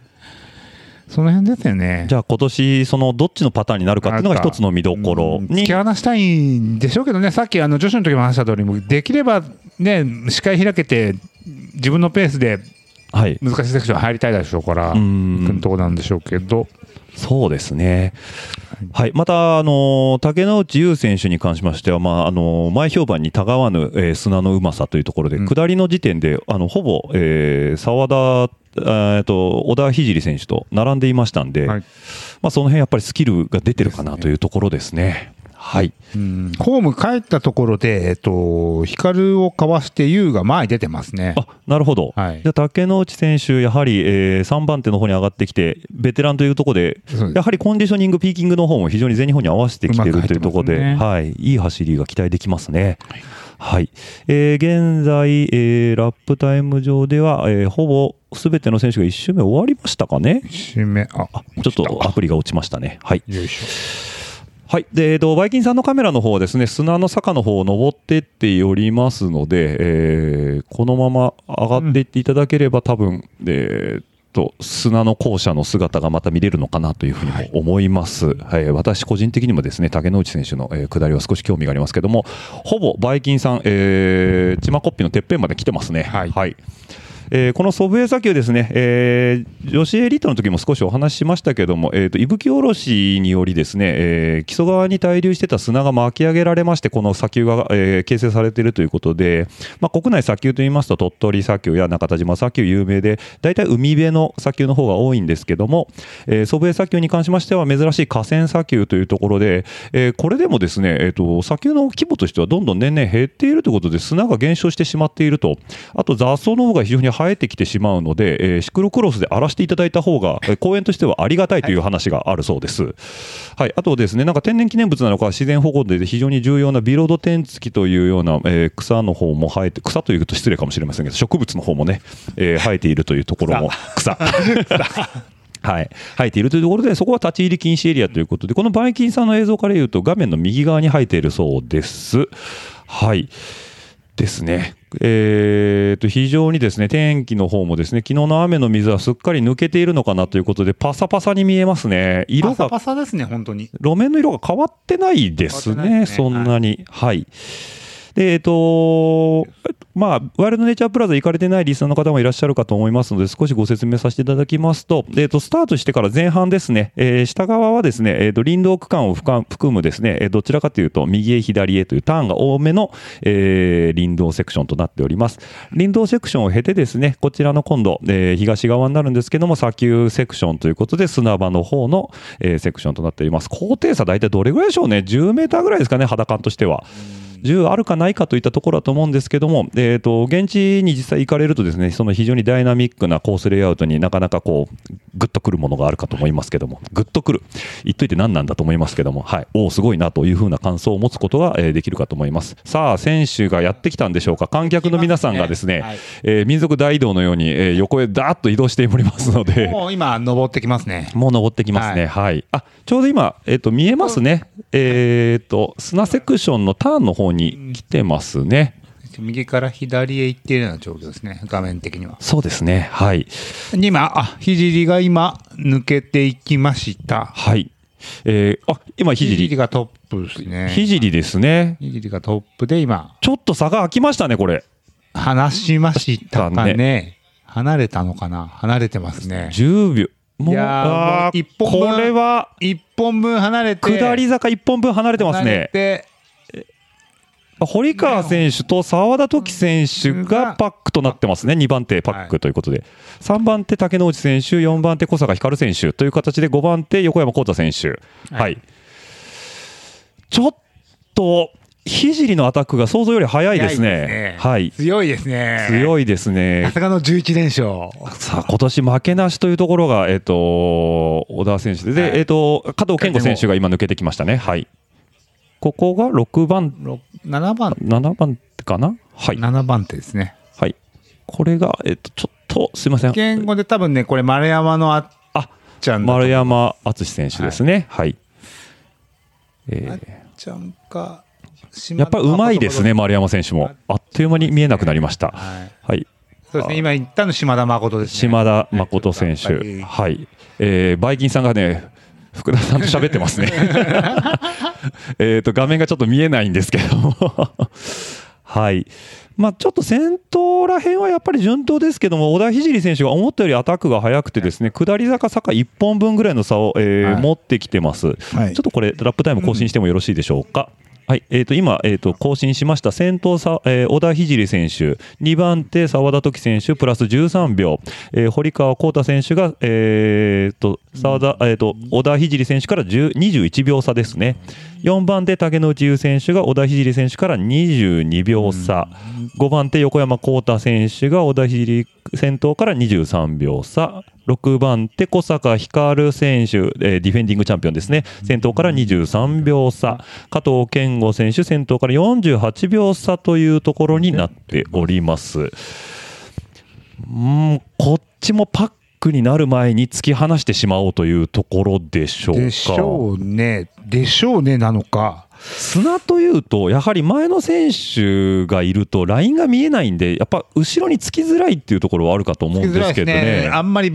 その辺ですよね。じゃあ今年そのどっちのパターンになるかっていうのが一つの見どころうんに突き放したいんでしょうけどね、さっきあの女子の時も話した通り、できればね、視界開けて、自分のペースではい、難しいセクション入りたいでしょうから、うん。行くとこなんでしょうけど、そうですね。はい、また、あの竹之内優選手に関しましては、まあ、あの前評判にたがわぬ、えー砂のうまさというところで、うん。下りの時点で、あのほぼ、えー澤田、えーと小田聖選手と並んでいましたんで、はい。まあ、その辺やっぱりスキルが出てるかなというところですね。はい、うん。ホーム帰ったところで、えっと、光をかわして、優が前に出てますね。あなるほど、はい。じゃあ竹之内選手、やはり、え3番手の方に上がってきて、ベテランというところで、やはりコンディショニング、ピーキングの方も非常に全日本に合わせてきているというところで、うまく入ってますはい、いい走りが期待できますね。はい。えー現在、えーラップタイム上では、えーほぼすべての選手が1周目終わりましたかね、一周目、あ、ちょっとアプリが落ちましたね。はい。よいしはい、で、えっと、バイキンさんのカメラの方はですね、砂の坂の方を登ってっておりますので、えーこのまま上がっていっていただければ、多分、えーっと、砂の校舎の姿がまた見れるのかなというふうにも思います。はい、私個人的にもですね、竹之内選手の、えー下りは少し興味がありますけども、ほぼバイキンさん、えー、チマコッピのてっぺんまで来てますね。はいえーこの祖父江砂丘ですね、えー女子エリートの時も少しお話ししましたけども、えーと伊吹おろしによりですね、えー木曽川に滞留してた砂が巻き上げられまして、この砂丘が、えー形成されているということで、まあ、国内砂丘といいますと、鳥取砂丘や中田島砂丘有名で、大体海辺の砂丘の方が多いんですけども、えー祖父江砂丘に関しましては、珍しい河川砂丘というところで、えーこれでもですね、えーと砂丘の規模としてはどんどん年々減っているということで、砂が減少してしまっていると、あと雑草の方が非常に生えてきてしまうので、えーシクロクロスで荒らしていただいた方が、えー公園としてはありがたいという話があるそうです。はい、あとですね、なんか天然記念物なのか、自然保護で非常に重要なビロードテンツキというような、えー草の方も生えて、草というと失礼かもしれませんけど、植物の方もね、えー生えているというところも、草。[laughs] はい、生えているというところで、そこは立ち入り禁止エリアということで、このバイキンさんの映像から言うと、画面の右側に生えているそうです。はい。ですね。えーと、非常にですね、天気の方もですね、昨日の雨の水はすっかり抜けているのかなということで、パサパサに見えますね。色パサが、パサですね、本当に。路面の色が変わってないですね、変わってないですねそんなに。はい。で、えっ、と、まあ、ワイルドネイチャープラザ行かれてないリスナーの方もいらっしゃるかと思いますので、少しご説明させていただきますと、えっ、と、スタートしてから前半ですね、えー下側はですね、えっ、と、林道区間を含むですね、えどちらかというと、右へ左へというターンが多めの、えー林道セクションとなっております。林道セクションを経てですね、こちらの今度、えー東側になるんですけども、砂丘セクションということで、砂場の方の、えーセクションとなっております。高低差大体どれぐらいでしょうね、10メーターぐらいですかね、肌感としては。10あるかないかといったところだと思うんですけども、えー、と現地に実際行かれるとですねその非常にダイナミックなコースレイアウトになかなかこうグッとくるものがあるかと思いますけどもグッとくる言っといて何なんだと思いますけども、はい、おおすごいなというふうな感想を持つことが、えーできるかと思いますさあ選手がやってきたんでしょうか観客の皆さんがですねはいえー民族大移動のように、えー横へダーッと移動しておりますので。[laughs] もう今、登ってきますね。もう登ってきますね。はい。あ、ちょうど今、えっ、と、見えますね。えっ、と、砂セクションのターンの方に来てますね。右から左へ行っているような状況ですね、画面的には。そうですね。はい。で今、あ、聖が今、抜けていきました。はい。えー、あ、今、ひじり。がトップですね。ひじりですね。聖がトップで今、ちょっと差が空きましたね、これ。離しましたかだね。離れたのかな離れてますね。10秒。もう、いやもう一本分これは、一本分離れて、下り坂1本分離れてます離れね。て、堀川選手と澤田時選手がパックとなってますね、2番手パックということで、3番手、竹之内選手、4番手、小坂光選手という形で、5番手、横山幸太選手、はい、はい。ちょっと、聖のアタックが想像より早いですね、はい、強いですね。強いですね。ま、さかの11連勝。さあ今年負けなしというところが、えっと小田選手で、ではい。えっと加藤健吾選手が今、抜けてきましたね。はい。ここが6番、ろ7番、7番手かな？はい。7番手ですね。はい。これが、えっと、ちょっと、すいません。言語で多分ね、これ丸山のあっあ、ちゃん丸山敦選手ですね。はい。えあっーちゃんか。やっぱりうまいですね、丸山選手も。あっという間に見えなくなりました。はい。はい。そうですね、今言ったの島田誠ですね。島田誠選手。はいはい。えーバイキンさんがね、福田さんと喋ってますね。[laughs] [laughs] えっと、画面がちょっと見えないんですけども。[laughs] はい。まあ、ちょっと先頭らへんはやっぱり順当ですけども、小田聖選手が思ったよりアタックが速くてですね、下り坂坂1本分ぐらいの差を、えーはい持ってきてます。はいちょっとこれ、ラップタイム更新してもよろしいでしょうか？はい、えー、と今、えー、と更新しました。先頭さ、えー小田聖選手、2番手、澤田時選手、プラス13秒、えー堀川浩太選手が、えー、と澤田えー、と小田聖選手から10 21秒差ですね、4番手、竹野内優選手が小田聖選手から22秒差、5番手、横山浩太選手が小田聖先頭から23秒差、6番手、小坂光選手、えーディフェンディングチャンピオンですね、先頭から23秒差、加藤健吾選手、先頭から48秒差というところになっております。うん、こっちもパックになる前に突き放してしまおうというところでしょうか。でしょうね。でしょうねなのか。砂というと、やはり前の選手がいると、ラインが見えないんで、やっぱ後ろにつきづらいっていうところはあるかと思うんですけどね。あんまり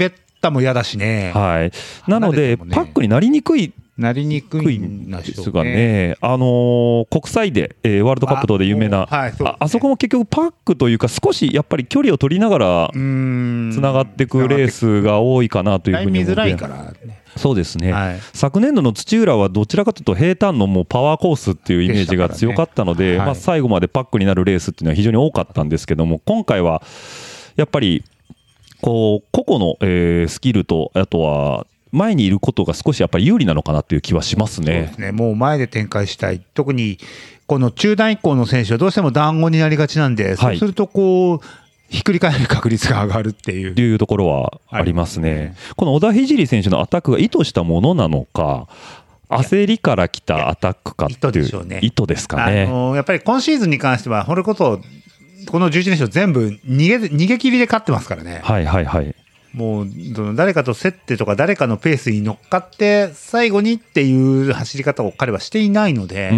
タも嫌だしね。はい、なので、パックになりにくいなりにく低いいんですがね、あのー国際で、えーワールドカップ等で有名な、あはいね。ああそこも結局、パックというか、少しやっぱり距離を取りながら。つながっていくレースが多いかなというふうに思って。見づらいからね。そうですね、はい。昨年度の土浦はどちらかというと平坦のもうパワーコースっていうイメージが強かったので、でね。はい。まあ、最後までパックになるレースっていうのは非常に多かったんですけども、今回はやっぱりこう個々の、えースキルと、あとは前にいることが少しやっぱり有利なのかなっていう気はしますそうでねす。ね。もう前で展開したい。特に、この中段以降の選手はどうしても団子になりがちなんで、そうするとこう、ひっくり返る確率が上がるっていうと。いうところはありますね。ありますねこの小田聖選手のアタックが意図したものなのか、焦りから来たアタックかっていう意図でしょうね意図ですかあね。のやっぱり今シーズンに関しては、これこそ、この11連勝全部逃げ、逃げ切りで勝ってますからね。はいはいはい。もう、誰かと競ってとか、誰かのペースに乗っかって、最後にっていう走り方を彼はしていないので、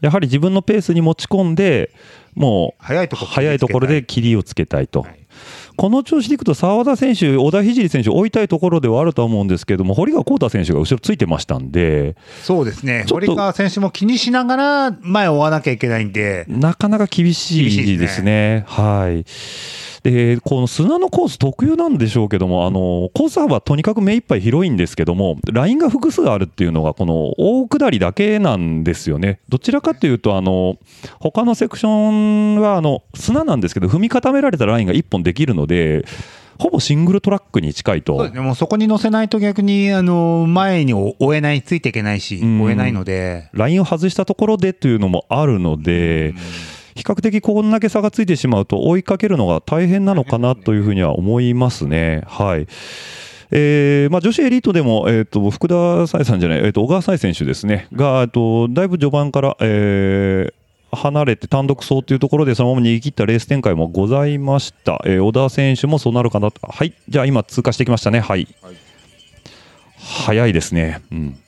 やはり自分のペースに持ち込んで、もう早いところ早いところで切りをつけたいと。はいこの調子でいくと、澤田選手、小田聖選手、追いたいところではあるとは思うんですけども、堀川浩太選手が後ろついてましたんで、そうですね。堀川選手も気にしながら前を追わなきゃいけないんで、なかなか厳しいいですすねね。はい。で、この砂のコース特有なんでしょうけども、あの、コース幅はとにかく目いっぱい広いんですけども、ラインが複数あるっていうのが、この大下りだけなんですよね。どちらかというと、あの、他のセクションは、あの、砂なんですけど、踏み固められたラインが1本できるので、ほぼシングルトラックに近いとそうです。ね。もうそこに乗せないと逆に、あの、前に追えない、ついていけないし、うん追えないので、ラインを外したところでというのもあるので、比較的こんだけ差がついてしまうと追いかけるのが大変なのかなというふうには思いますね。はい。えーまあ、女子エリートでも、えー、と福田沙耶さんじゃない、えー、と小川沙耶選手ですね、が、えーとだいぶ序盤から、えー離れて単独走というところでそのまま逃げ切ったレース展開もございました、えー小田選手もそうなるかなと、はい、じゃあ今、通過してきましたね、はい、早いですね。うん。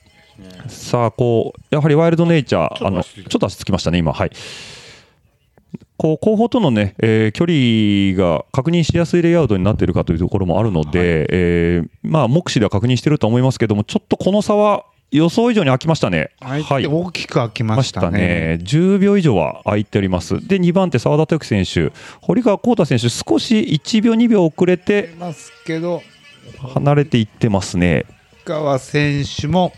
さあ、こう、やはりワイルドネイチャー、あの、ちょっと足つきましたね、今、はい。こう、後方とのね、えー距離が確認しやすいレイアウトになっているかというところもあるので、えーまあ、目視では確認していると思いますけども、ちょっとこの差は予想以上に開きましたね。はい、大きく開きままししたたねね。10秒以上は空いております。で、2番手、澤田時選手、堀川浩太選手、少し1秒、2秒遅れてますけど、離れていってますね。川選手も、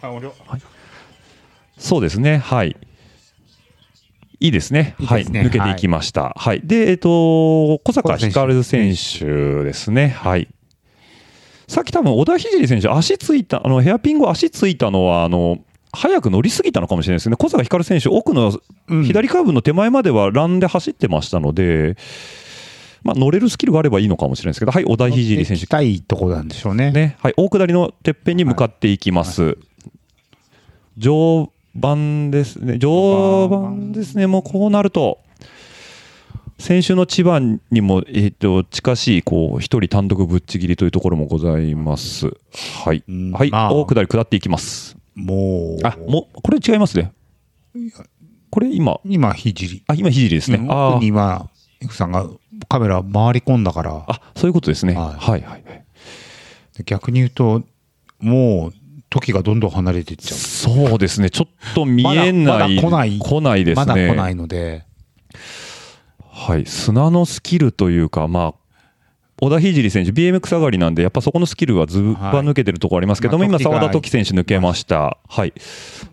あ音量そうですね、はい。いいですね。いいねはい。抜けていきました。はい。で、えっ、と、小坂光選手ですね。はい。さっき多分、小田聖選手、足ついた、あの、ヘアピン後足ついたのは、あの、早く乗りすぎたのかもしれないですね。小坂光選手、奥のうん左カーブの手前まではランで走ってましたので、まあ、乗れるスキルがあればいいのかもしれないですけど、はい、小田聖選手行き、たいところなんでしょうね。ね、はい、大下りのてっぺんに向かっていきます。序盤ですね、序盤ですね、もうこうなると、先週の千葉にも、えー、と近しいこう一人単独ぶっちぎりというところもございます。はい、うんはい、まあ大下り下っていきます。もう、あもうこれ違いますね。これ今、今、ひじり。あ今、ひじりですね。うんあ今、イクさんがカメラ回り込んだから、あそういうことですね。ははいい、はい、はい。逆に言うと、もう、時がどんどん離れていっちゃう。そうですね。ちょっと見えない。まだまだ来ない来ないですね。まだ来ないので、はい、砂のスキルというか、まあ、小田聖選手、BMX 上がりなんで、やっぱそこのスキルはずば抜けてるところありますけども、今、はいまあ時が澤田時選手抜けました。はい。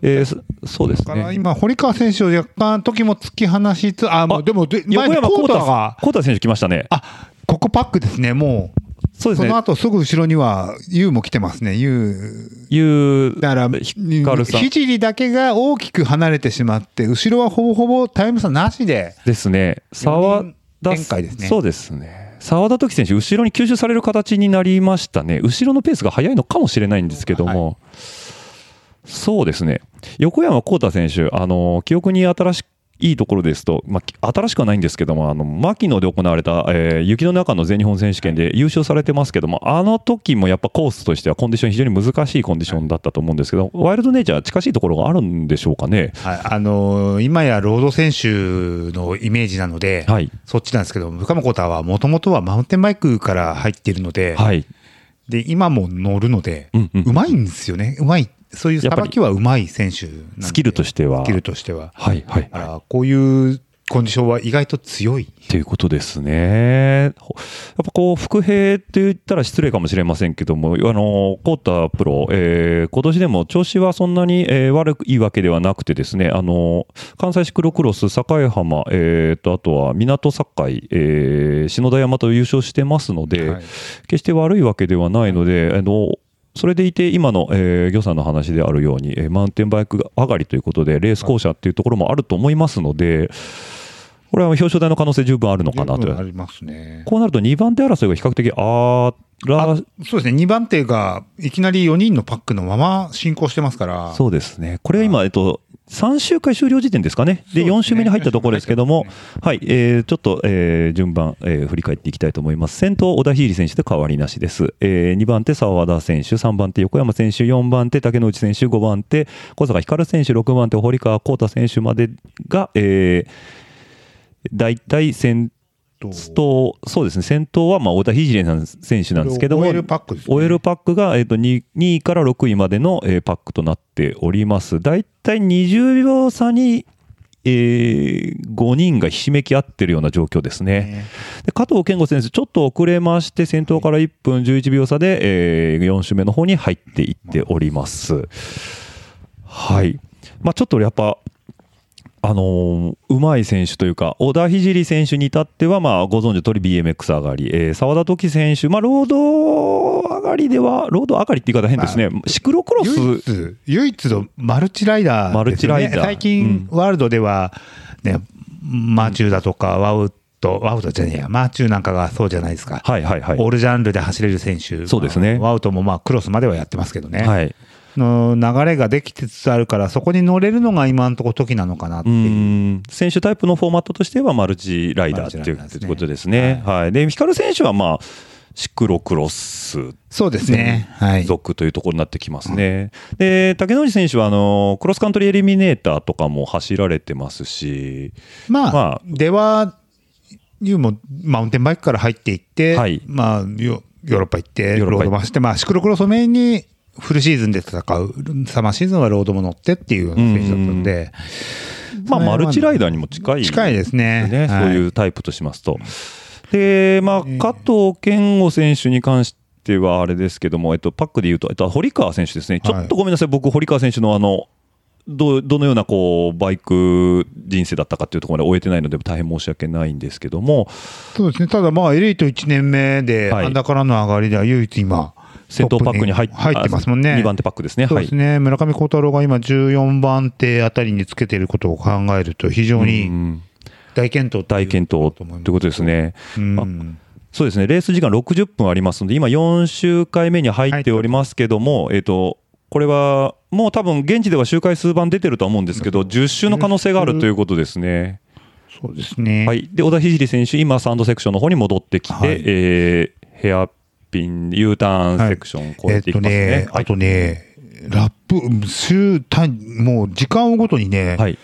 えーそそうですね。今、堀川選手を若干時も突き放しつつ、あ、もうでも、で前横山にコー幸太タが、幸太選手来ましたね。あ、ここパックですね、もう。そうですねその。後すぐ後ろには、ユウも来てますね、ユウ。いう、だから、ヒカルさんひじりだけが大きく離れてしまって、後ろはほぼほぼタイム差なしで、ですね。澤田展開ですねそうですね。澤田時選手、後ろに吸収される形になりましたね。後ろのペースが速いのかもしれないんですけども、そうですね。横山幸太選手、あの記憶に新しいいところですと、まあ、新しくはないんですけども、あの牧野で行われた、えー雪の中の全日本選手権で優勝されてますけども、あの時もやっぱコースとしてはコンディション、非常に難しいコンディションだったと思うんですけど、ワイルドネイチャー、近しいところがあるんでしょうかね？はい、あのー今やロード選手のイメージなので、はい。そっちなんですけど、深間コータはもともとはマウンテンバイクから入っているので、はい、で今も乗るので、うんうんまいんですよね、うまい、そういうさばきはうまい選手スキルとしてはスキルとしては。はい、はい、だからこういうコンディションは意外と強い。っていうことですね。ほやっぱこう、伏兵って言ったら失礼かもしれませんけども、あの、コータプロ、えー今年でも調子はそんなに、えー悪いわけではなくてですね、あの、関西シクロクロス、境浜、えーと、あとは港境、えー篠田山と優勝してますので、はい決して悪いわけではないので、あの、それでいて、今の、えー、魚さんの話であるように、えーマウンテンバイク上がりということで、レース校舎っていうところもあると思いますので、これは表彰台の可能性十分あるのかなと。ありますね。こうなると2番手争いが比較的あらあそうですね、2番手がいきなり4人のパックのまま進行してますから、そうですね、これは今、えっと、3週回終了時点ですかね、でそうですね4週目に入ったところですけども、四はいえーちょっと、えー順番、えー振り返っていきたいと思います。先頭、小田秀選手で変わりなしです。え2番手、澤田選手、3番手、横山選手、4番手、竹之内選手、5番手、小坂光選手、6番手、堀川幸太選手までが、えー、大体先頭、そうですね、先頭はまあ小田秀選手なんですけども、オイルパねパックが、えー、と 2, 2位から6位までの、えーパックとなっております。だいたい20秒差に、えー5人がひしめき合ってるような状況ですね。で加藤健吾選手、ちょっと遅れまして、先頭から1分11秒差で、え4周目の方に入っていっております。はい。まあ、ちょっとやっぱ、あのーうまい選手というか、小田聖選手に至っては、まあ、ご存知の通り BMX 上がり、えー澤田時選手、まあ、ロード上がりでは、ロード上がりって言い方変ですね、シクロクロ唯ス、一、唯一のマルチライダーマルチライダー。最近、ワールドでは、ね、マーチューだとか、ワウト、ワウトじゃねえや、マーチューなんかがそうじゃないですか。はいはいはい。オールジャンルで走れる選手、そうですね。まあワウトもまあクロスまではやってますけどね、はい、の流れができつつあるから、そこに乗れるのが今のところ時なのかなってういう。ん選手タイプのフォーマットとしてはマルチライダーっていうことですね。はい、で、光選手は、まあ、シクロクロスそうですね。はい。属というところになってきますね。で、竹之内選手はあのクロスカントリーエリミネーターとかも走られてますし、まあ、まあでは、ユーもマウンテンバイクから入っていって、はいまあヨ、ヨーロッパ行って、ヨーロード回して、まあ、シクロクロスをメインにフルシーズンで戦う、サマーシーズンはロードも乗ってっていうような選手だったんで、まあ、マルチライダーにも近い、近いですね。ね。はい。そういうタイプとしますと。で、まあ、加藤健吾選手に関してはあれですけども、えっと、パックで言うと、えっと、堀川選手ですね、ちょっとごめんなさい、僕、堀川選手のあの、どどのようなこうバイク人生だったかっていうところまで終えてないので大変申し訳ないんですけども。そうですね、ただまあ、エリート1年目で、はい。アンダーからの上がりでは唯一今、先頭パックに入ってますもんね。2番手パックですね。そうですね、村上幸太郎が今、14番手あたりにつけていることを考えると、非常にん大健闘大健闘と思いうことですね。うんそうですね、レース時間60分ありますので、今、4周回目に入っておりますけども、えっと、これはもう多分現地では周回数番出てるとは思うんですけど、10周の可能性があるということですね。そうですね。はい、で小田聖選手、今、サンドセクションの方に戻ってきて、はいえーヘアピン、U ターンセクションを超えってとえいきますね。ね、あとね、ラップ、うん週単もう時間をごとにね、はい、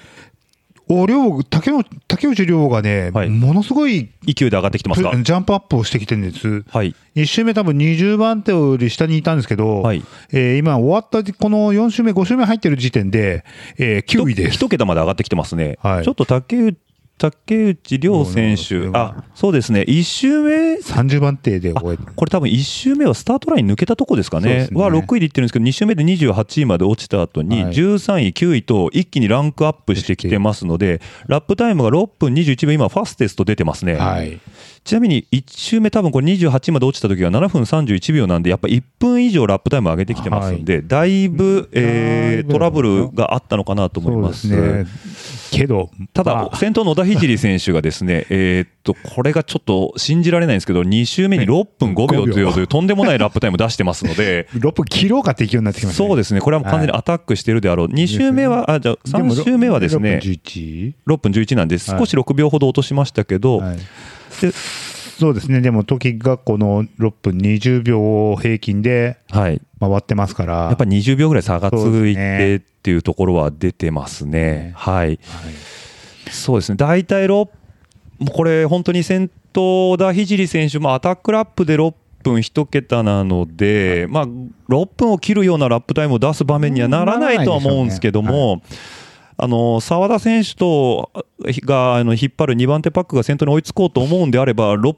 お亮竹内竹内涼がね、はいものすごい勢いで上がってきてますか？ジャンプアップをしてきてるんです。はい、1周目多分20番手より下にいたんですけど、はいえー今終わったこの4周目、5周目入ってる時点で、えー9位です。一桁まで上がってきてますね。はいちょっと竹内竹内涼選手。うん、あそうですね、1周目、30番手であ終えてこれ多分1周目はスタートライン抜けたとこですかね。ね。は6位でいってるんですけど2周目で28位まで落ちた後にはい13位9位と一気にランクアップしてきてますのでラップタイムが6分21秒今ファステスト出てますね、はい。ちなみに1周目多分これ28位まで落ちた時が7分31秒なんでやっぱ1分以上ラップタイム上げてきてますんで、だいぶ、えートラブルがあったのかなと思いまですすね。けど、ただ、まあ。先頭の小田聖選手がですね、[laughs] えーっと、これがちょっと信じられないんですけど、2周目に6分5秒というというとんでもないラップタイム出してますので、[laughs] 6分切ろうかって勢いになってきましたね。そうですね、これはもう完全にアタックしてるであろう。2周目は、あ、じゃあでも3周目はですね6、分11 6分11なんで、少し6秒ほど落としましたけど、はいでそうですね、でも時がこの6分20秒平均ではい。回ってますから、やっぱり20秒ぐらい差がついてっていうところは出てますね。はい。そうですね。大体6、もうこれ本当に先頭田聖選手もアタックラップで6分1桁なので、まあ、6分を切るようなラップタイムを出す場面にはならないとは思うんですけども、あの澤田選手とがあの引っ張る2番手パックが先頭に追いつこうと思うんであれば、6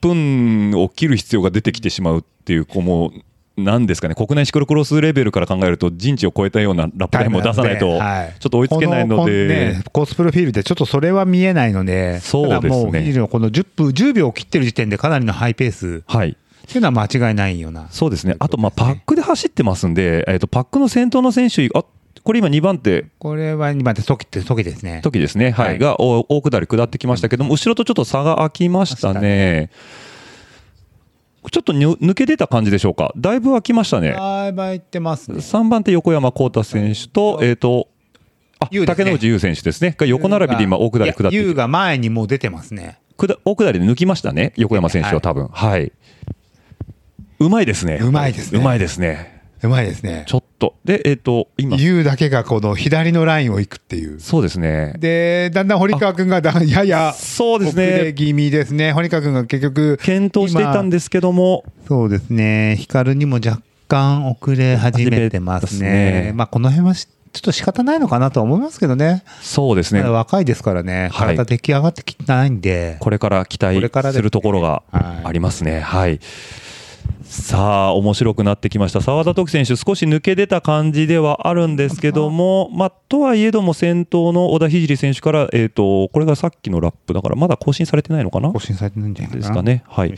分を切る必要が出てきてしまうっていう、こうもうなんですかね、国内シクロクロスレベルから考えると、陣地を超えたようなラップタイムを出さないと、はい。ちょっと追いつけないのこで、ねコースプロフィールでちょっとそれは見えないので、そうですね。もう、フィールのこの10分、10秒を切ってる時点でかなりのハイペース。はい、っていうのは間違いないような。そうですね、あと、まあ、パックで走ってますんで、えっとパックの先頭の選手、あこれ今、2番手、これは2番手、時って時ですね。時ですね、はいはいがお大下り下ってきましたけども、後ろとちょっと差が開きましたね。ちょっとぬ抜け出た感じでしょうか、だいぶ開きましたね。だいぶいってますね。3番手、横山幸太選手と、えっ、と、あ、ね竹之内優選手ですね。が横並びで今、大下り下ってきていや U が前にもう出てますね。下大下りで抜きましたね、横山選手は多分はい。うまいですね。うまいですねうまいですね。うまいですね。ちょっと。で、えっ、と、今、U だけがこの左のラインを行くっていう。そうですね。で、だんだん堀川君がだややそうです遅れね。気味ですね。堀川君が結局、検討していたんですけども、そうですね。光にも若干遅れ始めてますね。ねまあ、この辺はしちょっと仕方ないのかなとは思いますけどね。そうですね。若いですからね。はい体出来上がってきてないんで。これから期こ待するところがはいありますね。はい。さあ、面白くなってきました。澤田徳選手、少し抜け出た感じではあるんですけども、まあ、とはいえども、先頭の小田聖選手から、えっ、と、これがさっきのラップだから、まだ更新されてないのかな？更新されてないんじゃない。ですかね。はい。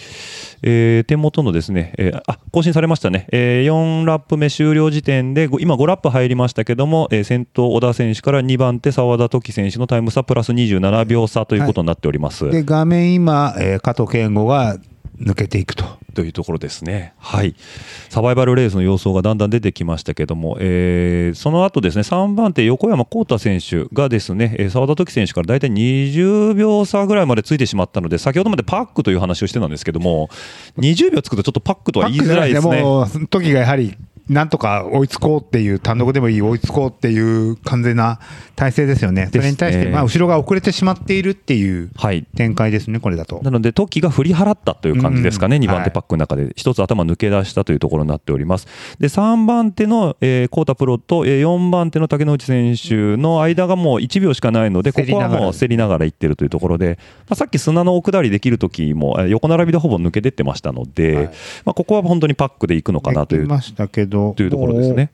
えー手元のですね、えーあ、更新されましたね。えー4ラップ目終了時点で、ご今5ラップ入りましたけども、えー先頭小田選手から2番手澤田時選手のタイム差プラス27秒差ということになっております。で、画面今、えー加藤健吾が抜けていくと。というところですね。はい。サバイバルレースの様相がだんだん出てきましたけども、えーその後ですね、3番手横山幸太選手がですね、えー澤田時選手から大体20秒差ぐらいまでついてしまったので、先ほどまでパックという話をしてたんですけども、20秒つくとちょっとパックとは言いづらいですね。時がやはり、なんとか追いつこうっていう、単独でもいい、追いつこうっていう完全な体制ですよね。それに対して、まあ、後ろが遅れてしまっているっていうはい。展開ですね、これだと。なので、トキが振り払ったという感じですかね、うん2番手パックの中で、一つ頭抜け出したというところになっております。で、3番手の、えー、コータプロと、えー4番手の竹之内選手の間がもう1秒しかないので、ここはもう競りながらいってるというところで、まあ、さっき砂の大下りできるときも、えー横並びでほぼ抜け出てましたので、はいまあ、ここは本当にパックでいくのかなというましたけど、というところですね。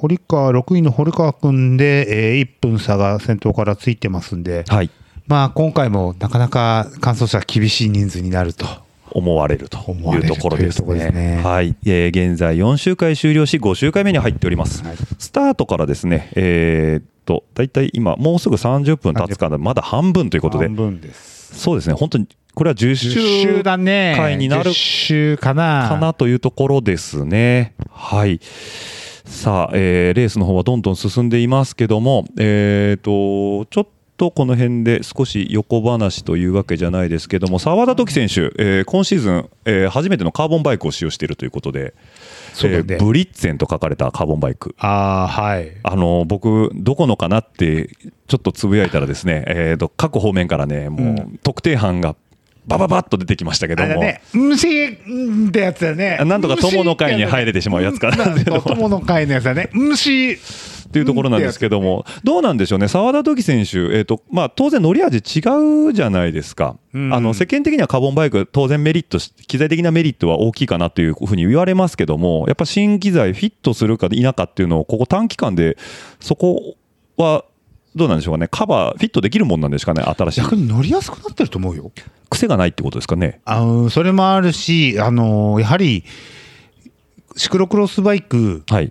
堀川、6位の堀川君で、えー1分差が先頭からついてますんで、はい。まあ、今回もなかなか完走者厳しい人数になると。思われるというところですというところですね。ねはい、えー現在4周回終了し5周回目に入っております。はいスタートからですね、えーっと大体今もうすぐ30分経つからまだ半分ということで半、分です。そうですね。本当にこれは10 10周周だね。回になる10周かな。かなというところですね。はい。さあ、えーレースの方はどんどん進んでいますけども、えー、とちょっとこの辺で少し横話というわけじゃないですけども澤田時選手、えー今シーズン、えー初めてのカーボンバイクを使用しているということで、えーブリッツェンと書かれたカーボンバイク。ああ、はい。あの僕、どこのかなってちょっとつぶやいたらですね、えーと各方面からねもう特定班がバババッと出てきましたけども、ね、虫ってやつだね。なんとか友の会に入れてしまうやつかな友の会のやつだね。虫。っていうところなんですけども、どうなんでしょうね、澤田時選手、えーとまあ、当然、乗り味違うじゃないですか、うん。あの世間的にはカーボンバイク、当然メリットし、機材的なメリットは大きいかなというふうに言われますけども、やっぱ新機材、フィットするか否かっていうのを、ここ短期間で、そこはどうなんでしょうかね、カバー、フィットできるもんなんですかね、新しい。逆に乗りやすくなってると思うよ。癖がないってことですかね。あのそれもあるし、あのやはりシクロクロスバイクはい、っ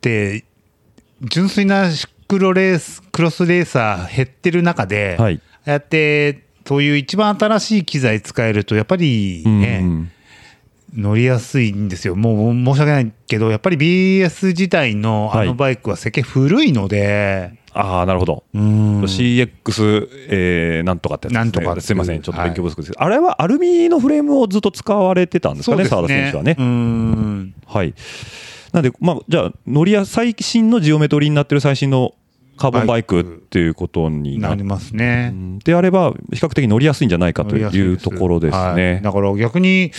て純粋なシクロレースクロスレーサー減ってる中で、はい。ああやってそういう一番新しい機材使えるとやっぱりね、うん乗りやすいんですよ。もう申し訳ないけどやっぱり BS 自体のあはい。のバイクは設計古いので、ああ、なるほど。うん。CX、えーなんとかってやつですね。なんとかすみません、ちょっと勉強不足です、あれはアルミのフレームをずっと使われてたんですかね、澤田選手はね。うん。はい。なんで、まあ、じゃあ、乗りや、最新のジオメトリーになってる最新のカーボンバイクっていうことになりますね。うん。であれば、比較的乗りやすいんじゃないかというところですはい。ね。だから逆に、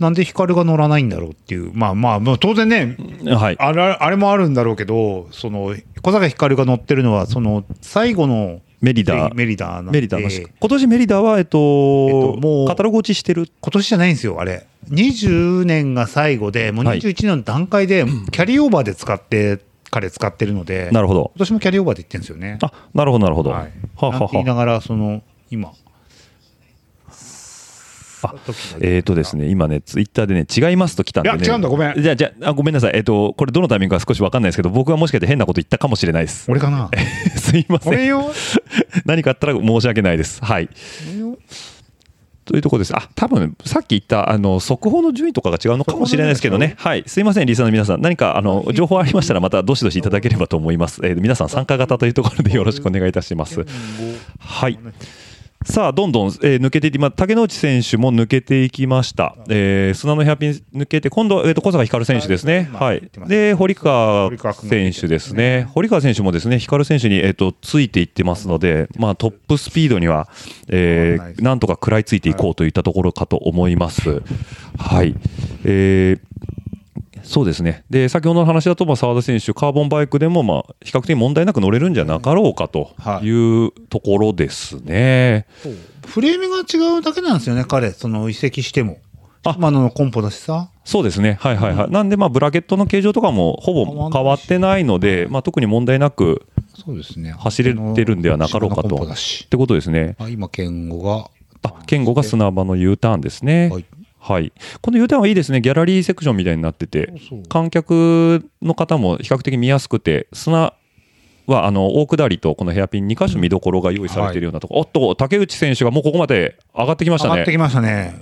なんで光が乗らないんだろうっていう、まあまあ、当然ね、はい。あれあれもあるんだろうけど、その小坂光が乗ってるのは、その最後のメリダー。メリダーなんでメリダー今年メリダーは、えっと、えっともうカタログ落ちしてる？今年じゃないんですよ、あれ。20年が最後で、もうはい21年の段階で、キャリーオーバーで使って、彼使ってるので、なるほど。今年もキャリーオーバーで言ってるんですよね。あ、なるほど、なるほど。は。はいはなんて言いはながら、その、今。あえーとですね、今ね、ツイッターでね、違いますと来たんで、ね。いや違うんだごめんじゃあ、じゃあ、あごめんなさい。えっ、と、これどのタイミングか少しわかんないですけど、僕はもしかして変なこと言ったかもしれないです。俺かな？[laughs] すいません。俺よ？[laughs] 何かあったら申し訳ないです。はい。というところです。あ、多分さっき言ったあの速報の順位とかが違うのかもしれないですけどね。はい。すいません、リスナーの皆さん、何かあの情報ありましたら、またどしどしいただければと思います。えー皆さん参加型というところでよろしくお願いいたします。はい。さあ、どんどん、えー抜けていって、今、竹之内選手も抜けていきました。えー砂のヘアピン抜けて、今度、えー、と小坂光選手ですね。はい。で、堀川選手ですね。堀川選手もですね、光選手に、えー、とついていってますので、まあ、トップスピードには、えーなんとか食らいついていこうといったところかと思います。はい。えーそうですね。で、先ほどの話だと、まあ、澤田選手、カーボンバイクでも、まあ、比較的問題なく乗れるんじゃなかろうかとはいいうところですね。フレームが違うだけなんですよね、彼、その移籍しても。あ今のコンポだしさ。そうですね。はいはいはい。なんで、まあ、ブラケットの形状とかもほぼ変わってないので、まあ、特に問題なくそうですね。走れてるんではなかろうかと。っしてことですね。あ今、健吾が。あ、健吾が砂場の U ターンですね。はいはい。このーンはいいですね。ギャラリーセクションみたいになってて、そう観客の方も比較的見やすくて、砂はあの大下りとこのヘアピン2箇所見どころが用意されているようなところ、おっと、竹内選手がもうここまで上がってきましたね。上がってきましたね。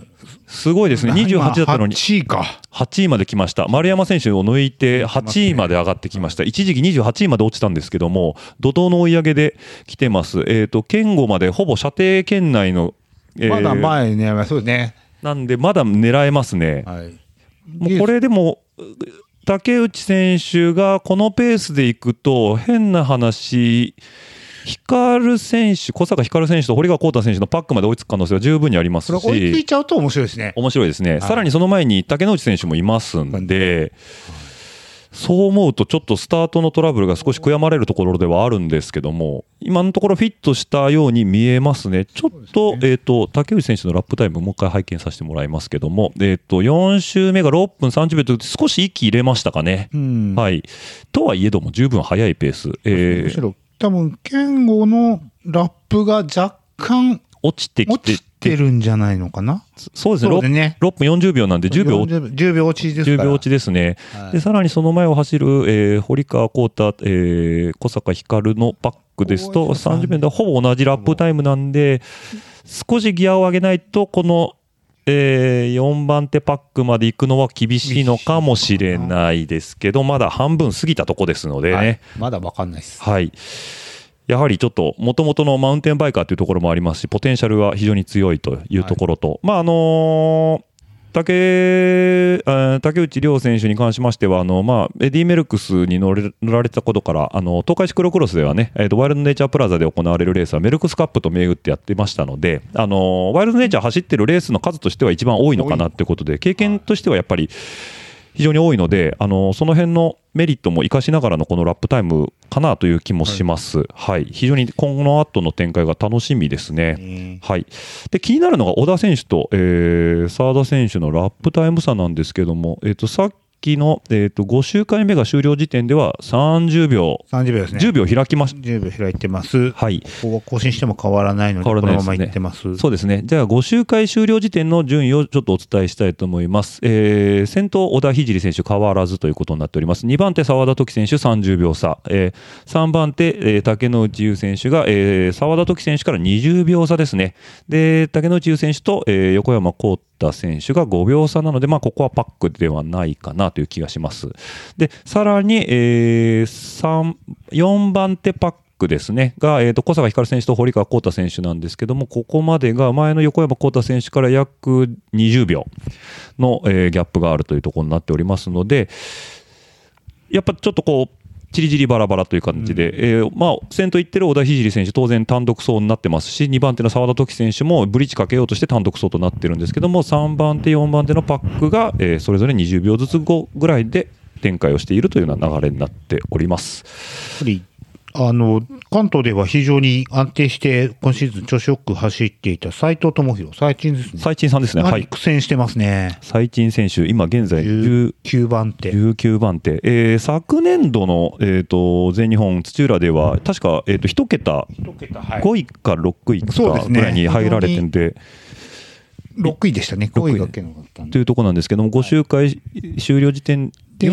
すごいですね。28だったのに8位か。8位まで来ました。丸山選手を抜いて8位まで上がってきました。一時期28位まで落ちたんですけども、怒涛の追い上げで来てます。えっ、と、県後までほぼ射程圏内の、えーまだ前ね、そうね。なんで、まだ狙えますね。はい。もうこれでも、竹内選手がこのペースでいくと、変な話、光選手、小坂光選手と堀川浩太選手のパックまで追いつく可能性は十分にありますそれ追いついし、ちゃうと面白いですね。面白いですね、さらにその前に竹之内選手もいますんで、そう思うと、ちょっとスタートのトラブルが少し悔やまれるところではあるんですけども、今のところフィットしたように見えますね、ちょっと,、えー、と竹内選手のラップタイム、もう一回拝見させてもらいますけども、えー、と4周目が6分30秒と少し息入れましたかね。うん。はい、とはいえども、十分速いペース、えーむしろ、多分、健吾のラップが若干落ちてき落てちてるんじゃないのかな？そうですねね 6, 分40秒なんで10秒40 10秒落ちですから。10秒落ちですね、はいでさらにその前を走る、えー堀川浩太、えー小坂光のパックですと、こうですね30秒でほぼ同じラップタイムなんで、少しギアを上げないと、この、え4番手パックまで行くのは厳しいのかもしれないですけど、まだ半分過ぎたとこですのでね。はいまだわかんないです。はい。やはりちょっと、もともとのマウンテンバイカーというところもありますし、ポテンシャルは非常に強いというところと、まあ、あのー竹あ竹内涼選手に関しましてはあの、まあ、エディ・メルクスに乗れ乗られてたことからあの東海シクロクロスではね、えーとワイルドネイチャープラザで行われるレースはメルクスカップと銘打ってやってましたのであのワイルドネイチャー走ってるレースの数としては一番多いのかなってことで経験としてはやっぱり非常に多いのであのその辺のメリットも生かしながらのこのラップタイムかなという気もします。はい、非常に今後の後の展開が楽しみですね。はい、で気になるのが小田選手と、えー澤田選手のラップタイム差なんですけども、えー、とさっきの、えー、と5周回目が終了時点では30秒、30秒ですね。10秒開きました。10秒開いてます。はいここは更新しても変わらないので、変わらないですねこのままいってます。そうですね。じゃあ、5周回終了時点の順位をちょっとお伝えしたいと思います。えー先頭、小田聖選手変わらずということになっております。2番手、澤田時選手30秒差。え3番手、えー竹野内優選手が、えー澤田時選手から20秒差ですね。で、竹野内優選手と、えー横山幸太選手が5秒差なので、まあ、ここはパックではないかなという気がします。で、さらに、え3 4番手パックですね、が、えー、と小坂光選手と堀川幸太選手なんですけども、ここまでが前の横山幸太選手から約20秒の、えーギャップがあるというところになっておりますので、やっぱちょっとこう、ちりじりバラバラという感じで、えーまあ、先頭行ってる小田聖選手、当然単独走になってますし、2番手の澤田時選手もブリッジかけようとして単独走となってるんですけども、3番手、4番手のパックが、えーそれぞれ20秒ずつ後ぐらいで展開をしているというような流れになっております。やっぱりあの関東では非常に安定して今シーズン調子よく走っていた斉藤智弘、最近ですね。最賃さんですね、やはい、苦戦してますね。最賃選手、今現在10 9番手。19番手、えー昨年度の、えー、と全日本土浦では、確か、えー、と1桁、一桁はい5位か6位かぐらいに入られてんで、6位でしたね。5位がけなかったんで。というところなんですけども、5周回終了時点で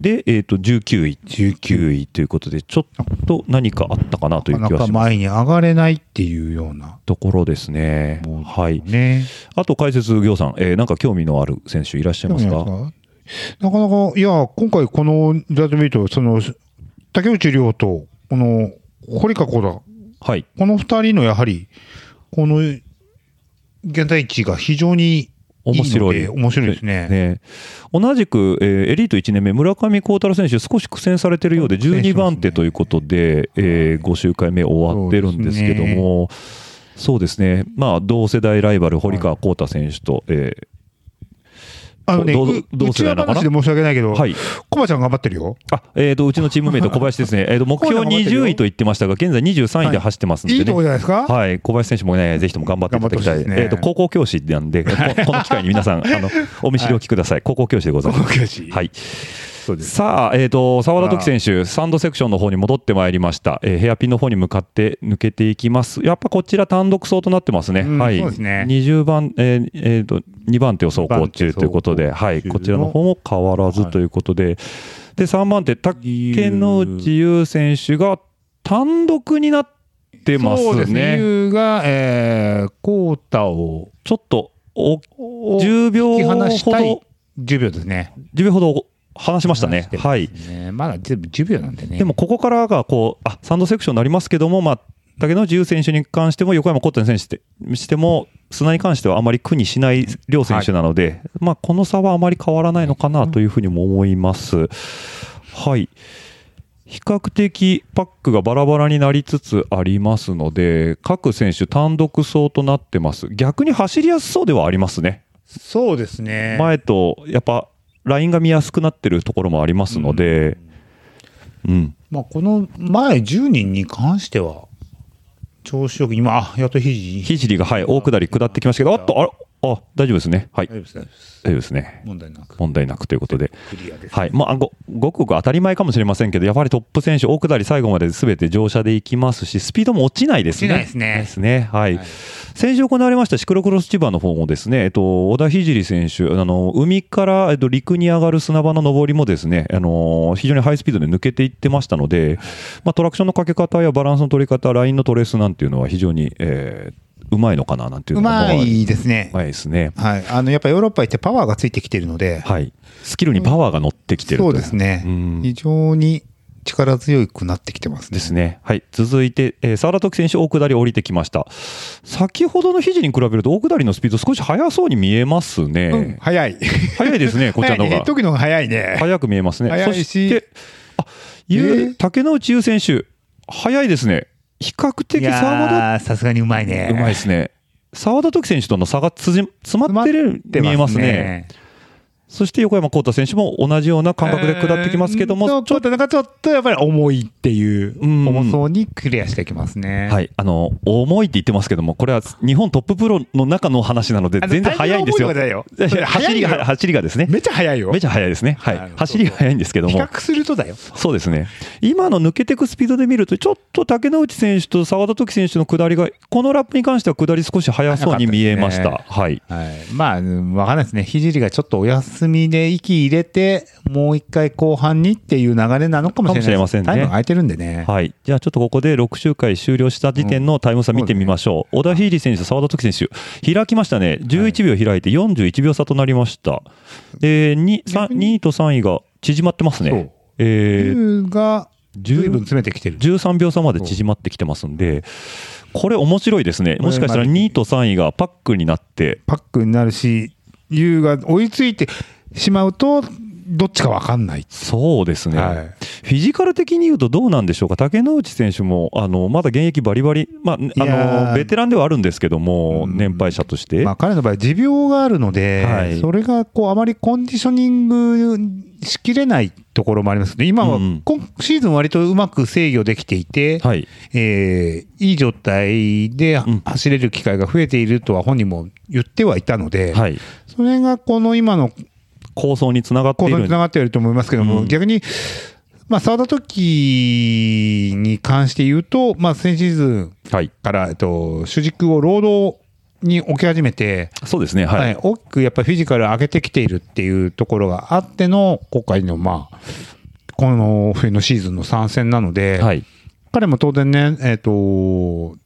で、えー、と19位、19位ということで、ちょっと何かあったかなというなかなか気はします。前に上がれないっていうような。ところですね。はい。ね。あと解説業さん、えーなんか興味のある選手いらっしゃいますか？なか？なか、いや、今回このラド見ると、その、竹内涼と、この、堀川幸田、はい。この二人のやはり、この、現在地が非常に面白い。面白いですね。ね同じく、えーエリート1年目、村上幸太郎選手、少し苦戦されているようで、苦戦してますね12番手ということで、え5周回目終わってるんですけども、そうですね、まあ、同世代ライバル、堀川幸太選手と、えあのね、どううどう世代なのかな？話で申し訳ないけど、ーはいコバちゃん頑張ってるよ。あえー、とうちの [laughs] チームメイト、小林ですね、えーと目標こういうの頑張ってるよ20位と言ってましたが、現在23位で走ってますんでね。いいとこじゃないですか？はい、小林選手もね、ぜひとも頑張っていただきたい。頑張ってほしいですねえっ、と、高校教師なんで、こ [laughs] この機会に皆さん、あの、お見知りおきください。高校教師でございます。教師はい。さあ、えっ、と、澤田時選手、サンドセクションの方に戻ってまいりました。えーヘアピンの方に向かって抜けていきます。やっぱこちら単独走となってますね。うんはい。そうですね20番、えーえーと、2番手を走行中ということで、はい。こちらの方も変わらずということで、で、3番手、竹野内優選手が単独になってますね。そうですね。優が、えー、コータを、ちょっとおを10秒ほど10秒ですね。10秒ほど離しましたね。離はいて。まだ全部10秒なんでね。でもここからがこうあサンドセクションになりますけども、まあ、竹野内優選手に関しても横山コットン選手にしても砂に関してはあまり苦にしない両選手なので、まあ、この差はあまり変わらないのかなというふうにも思います。はい比較的パックがバラバラになりつつありますので各選手単独走となってます逆に走りやすそうではありますねそうですね。前とやっぱラインが見やすくなってるところもありますので、うん、まあ、この前10人に関しては、調子よく、今、あ、やっと肘。ひじりが、はい、大下り下ってきましたけど、あっと、あらあ大丈夫ですね。はい、大大丈夫です大丈夫です。ね。問題なく。問題なくということで。クリアです。はい。まあ、ご、ごくごく当たり前かもしれませんけど、やっぱりトップ選手、大下り最後まで全て乗車で行きますし、スピードも落ちないですね。落ちないですねですね。はい。はい先週行われましたシクロクロス千葉の方もですね、えっと、小田聖選手、あの、海から、えっと、陸に上がる砂場の上りもですね、あの、非常にハイスピードで抜けていってましたので、まあ、トラクションのかけ方やバランスの取り方、ラインのトレースなんていうのは非常に、えーうまいのかななんていううのもまいですねう。まいですね。はい。あの、やっぱヨーロッパ行ってパワーがついてきてるので、はい。スキルにパワーが乗ってきてるとそいうですねうん。非常に力強くなってきてますね。ですね。はい。続いて、えー、沢田徳選手、大下り降りてきました。先ほどの肘に比べると、大下りのスピード少し速そうに見えますね。うん、早い。早いですね、[laughs] こちらの方が。早い時の方が早いね。早く見えますね。早いしそして、あ、ゆえー？竹之内優選手、早いですね。比較的いや沢田、ーさすがにうまいね。うまいですね。沢田徳選手との差がつじ詰まってるように見えますね。。そして横山幸太選手も同じような感覚で下ってきますけども、えーちょっとなんかちょっとやっぱり重いっていう、うん重そうにクリアしてきますね。はい、あの重いって言ってますけども、これは日本トッププロの中の話なので、全然速いんですよ。よ走りが走りがですね、めっちゃ速いよ。めちゃ速いですね。はい走りが速いんですけども、比較するとだよ。そうですね、今の抜けていくスピードで見ると、ちょっと竹之内選手と澤田時選手の下りが、このラップに関しては下り少し速そうに見えました。速かはいはい、まあ、うんわかんないですね。ひじりがちょっとお休みで息入れて、もう一回後半にっていう流れなのかもしれないれませんね。タイムが空いてるんでね。はい、じゃあちょっとここで6周回終了した時点のタイム差見てみましょう、小田ヒーリ選手、澤田時選手、開きましたね、11秒開い。て41秒差となりました、で 2, 逆に？2位と3位が縮まってますね、えーが随分詰めてきてる。13秒差まで縮まってきてますんで、これ、面白いですね、もしかしたら2位と3位がパックになって、パックになるし、ユーが追いついてしまうと、どっちかわかんない。そうですね、はい。フィジカル的に言うとどうなんでしょうか、竹之内選手もあのまだ現役バリバリ、まあ、あのベテランではあるんですけども、うん。年配者として。まあ、彼の場合、持病があるので、はい。それがこうあまりコンディショニングしきれないところもありますね。今は、うん今シーズン割とうまく制御できていて、はい。えーいい状態でん。走れる機会が増えているとは本人も言ってはいたので、はい、それがこの今の構想につながっている構造につながっていると思いますけども、うん。逆に、まあ、沢田時に関して言うと、まあ、先シーズンはい、から、えっと、主軸を労働に置き始めて、そうですね、ははいい、大きくやっぱりフィジカル上げてきているっていうところがあっての、今回の、まあ、この冬のシーズンの参戦なので、はい、彼も当然ね、えっ、と、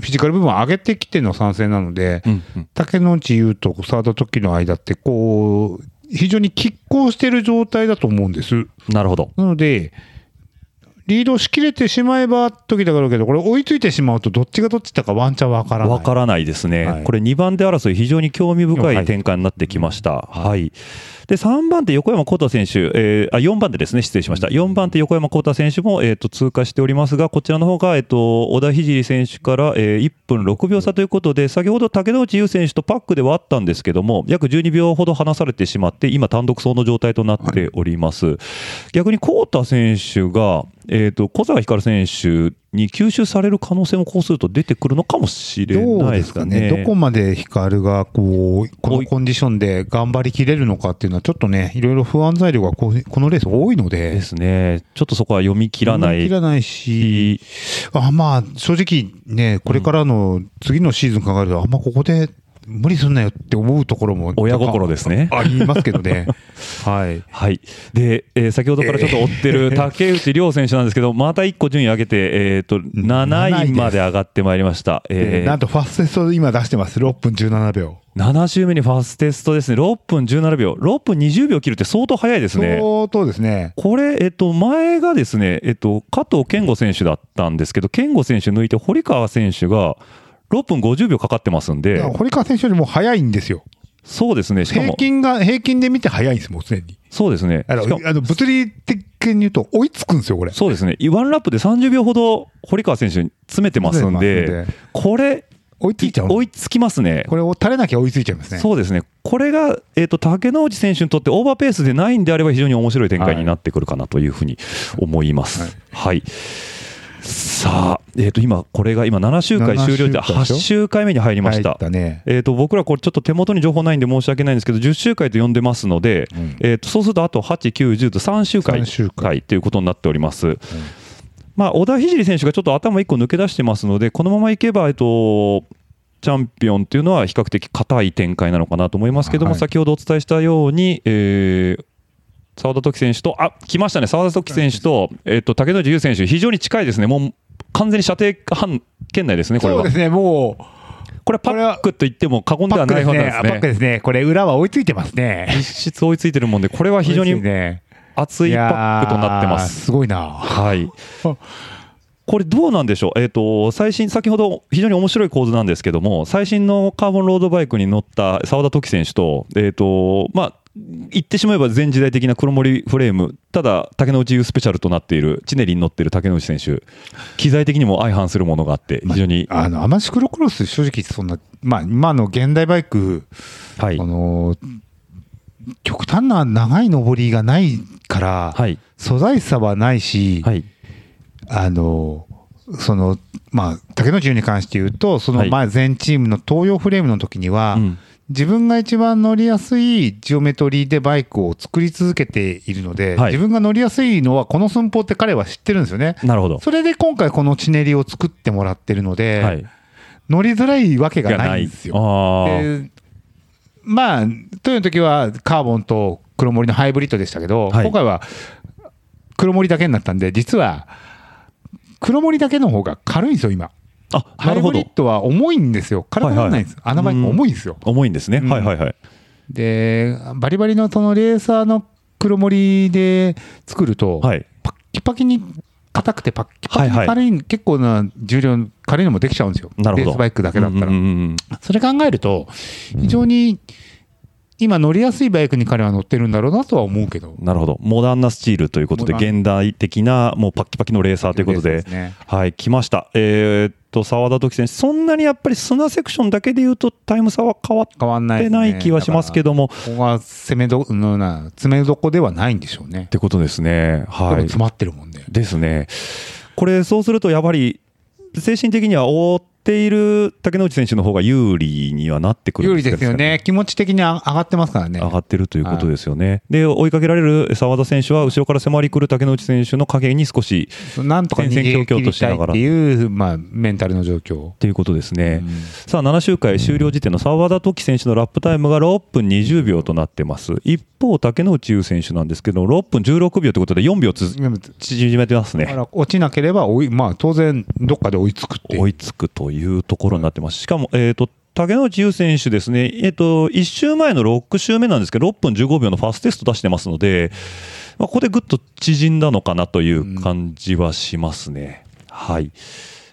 フィジカル部分を上げてきての参戦なので、うんうん竹之内優と沢田時の間って、こう、非常に拮抗している状態だと思うんです。なるほど、なので、リードしきれてしまえば時だろうけど、これ追いついてしまうと、どっちがどっちだかワンチャンわからない。わからないですね、はいこれ、2番手争い、非常に興味深はいい展開になってきました。はいで3番手、横山幸太選手、えーあ4番手ですね、失礼しました、4番手、横山幸太選手も、えー、と通過しておりますが、こちらの方が、えー、と小田聖選手から、えー1分6秒差ということで、先ほど竹内優選手とパックではあったんですけども、約12秒ほど離されてしまって、今、単独走の状態となっております。逆に幸太選手が、えー、と小坂光選手に吸収される可能性もこうすると出てくるのかもしれないですかね、かね。どこまで光がこうこのコンディションで頑張りきれるのかっていうのは、ちょっとね、いろいろ不安材料がこうこのレース多いので、ですね。ちょっとそこは読み切らない。切らないし、あまあ、正直ね、これからの次のシーズン考えると、あんまここで無理すんなよって思うところも親心ですねありますけどね。[laughs] はい。はい。で、えー先ほどからちょっと追ってる竹内涼選手なんですけど、また1個順位上げて、えっ、と、7位まで上がってまいりました。えーなんとファステスト今出してます。6分17秒。7周目にファーステストですね。6分17秒。6分20秒切るって相当早いですね。相当ですね。これ、えっと、前がですね、えっと、加藤健吾選手だったんですけど、健吾選手抜いて堀川選手が6分50秒かかってますんで、堀川選手よりも早いんですよ。そうですね、しか平も、均が、平均で見て早いんです、もうすでに。そうですね、あのあの物理的に言うと追いつくんですよ、これ。そうですね、ワンラップで30秒ほど堀川選手に詰めてますんでこれ、追いついちゃう追いつきますね。これを垂れなきゃ追いついちゃいますね。そうですね、これが、えっと竹之内選手にとってオーバーペースでないんであれば、非常に面白い展開になってくるかなというふうに思います。はい、さあ、えっと今、これが今、7周回終了で7周回でしょ8周回目に入りました。ね。えー、と僕ら、これちょっと手元に情報ないんで申し訳ないんですけど、10周回と呼んでますので、うんえー、とそうするとあと8、9、10と3周回3周回ということになっております。まあ、小田聖選手がちょっと頭1個抜け出してますので、このままいけば、えっと、チャンピオンっていうのは比較的硬い展開なのかなと思いますけども、はい先ほどお伝えしたように、えー澤田時選手と、あ来ましたね、澤田時選手と、えっと竹野内優選手、非常に近いですね、もう完全に射程範圏内ですね、これは。そうですね、もう、これはパックと言っても過言では。ないわけですあパックね。ですね。これ、裏は追いついてますね。実質追いついてるもんで、これは非常に熱いパックとなってます。すごいな。はい。[laughs] これどうなんでしょう、えー、と最新、先ほど非常に面白い構図なんですけども、最新のカーボンロードバイクに乗った澤田時選手と、えーとまあ、言ってしまえば全時代的な黒森フレーム、ただ竹之内 U スペシャルとなっている、チネリーに乗っている竹之内選手、機材的にも相反するものがあって、非常に、あの、アマシクロクロス、正直そんな、まあ、今の現代バイク、はい。あ、の、極端な長い上りがないから、はい、素材差はないし、はい、あの、その、まあ、竹野内に関して言うと、そのはい。前全チームの東洋フレームの時には、うん自分が一番乗りやすいジオメトリーでバイクを作り続けているので、はい自分が乗りやすいのはこの寸法って彼は知ってるんですよね。なるほど。それで今回このチネリを作ってもらってるので、はい、乗りづらいわけがないんですよ。でまあ、トヨの時はカーボンと黒森のハイブリッドでしたけど、はい今回は黒森だけになったんで、実は黒森だけの方が軽いんですよ、今。あなるほどハイブリッ。ドは重いんですよ。軽くならないんです。はいはいあのバイク重いんですよ。重いんですね。うんはいはいはい。で、バリバリのそのレーサーの黒森で作ると、はい。パッキパキに硬くてパッキパキにはいはい軽い、結構な重量、軽いのもできちゃうんですよ。なるほど。レースバイクだけだったら。うんうんうんうんそれ考えると、非常に今乗りやすいバイクに彼は乗ってるんだろうなとは思うけど。なるほど。モダンなスチールということで、現代的な、もうパッキパキのレーサーということで、すねはい、来ました。えーっと、澤田時選手、そんなにやっぱり砂セクションだけで言うと、タイム差は変わってない気はしますけども、だからここが攻めど、のな、詰めどこではないんでしょうねっ。てことですね。はい。詰まってるもんね。ですね。これ、そうすると、やっぱり、精神的には追っている竹之内選手の方が有利にはなってくるん有利ですよね。気持ち的に上がってますからね。上がってるということですよね。で、追いかけられる澤田選手は、後ろから迫り来る竹之内選手の影に少しなんとか戦々恐々としながらていう、まあ、メンタルの状況。ということですね。うんさあ、7周回終了時点の澤田時選手のラップタイムが6分20秒となってます。一方、竹之内優選手なんですけど、6分16秒ということで4秒つ縮めてますね。落ちなければまあ、当然、どっかで追いつく追いつくというところになってます。しかも、えっ、と、竹野内優選手ですね、えっ、と、1周前の6周目なんですけど、6分15秒のファーストテスト出してますので、まあ、ここでぐっと縮んだのかなという感じはしますね。はい。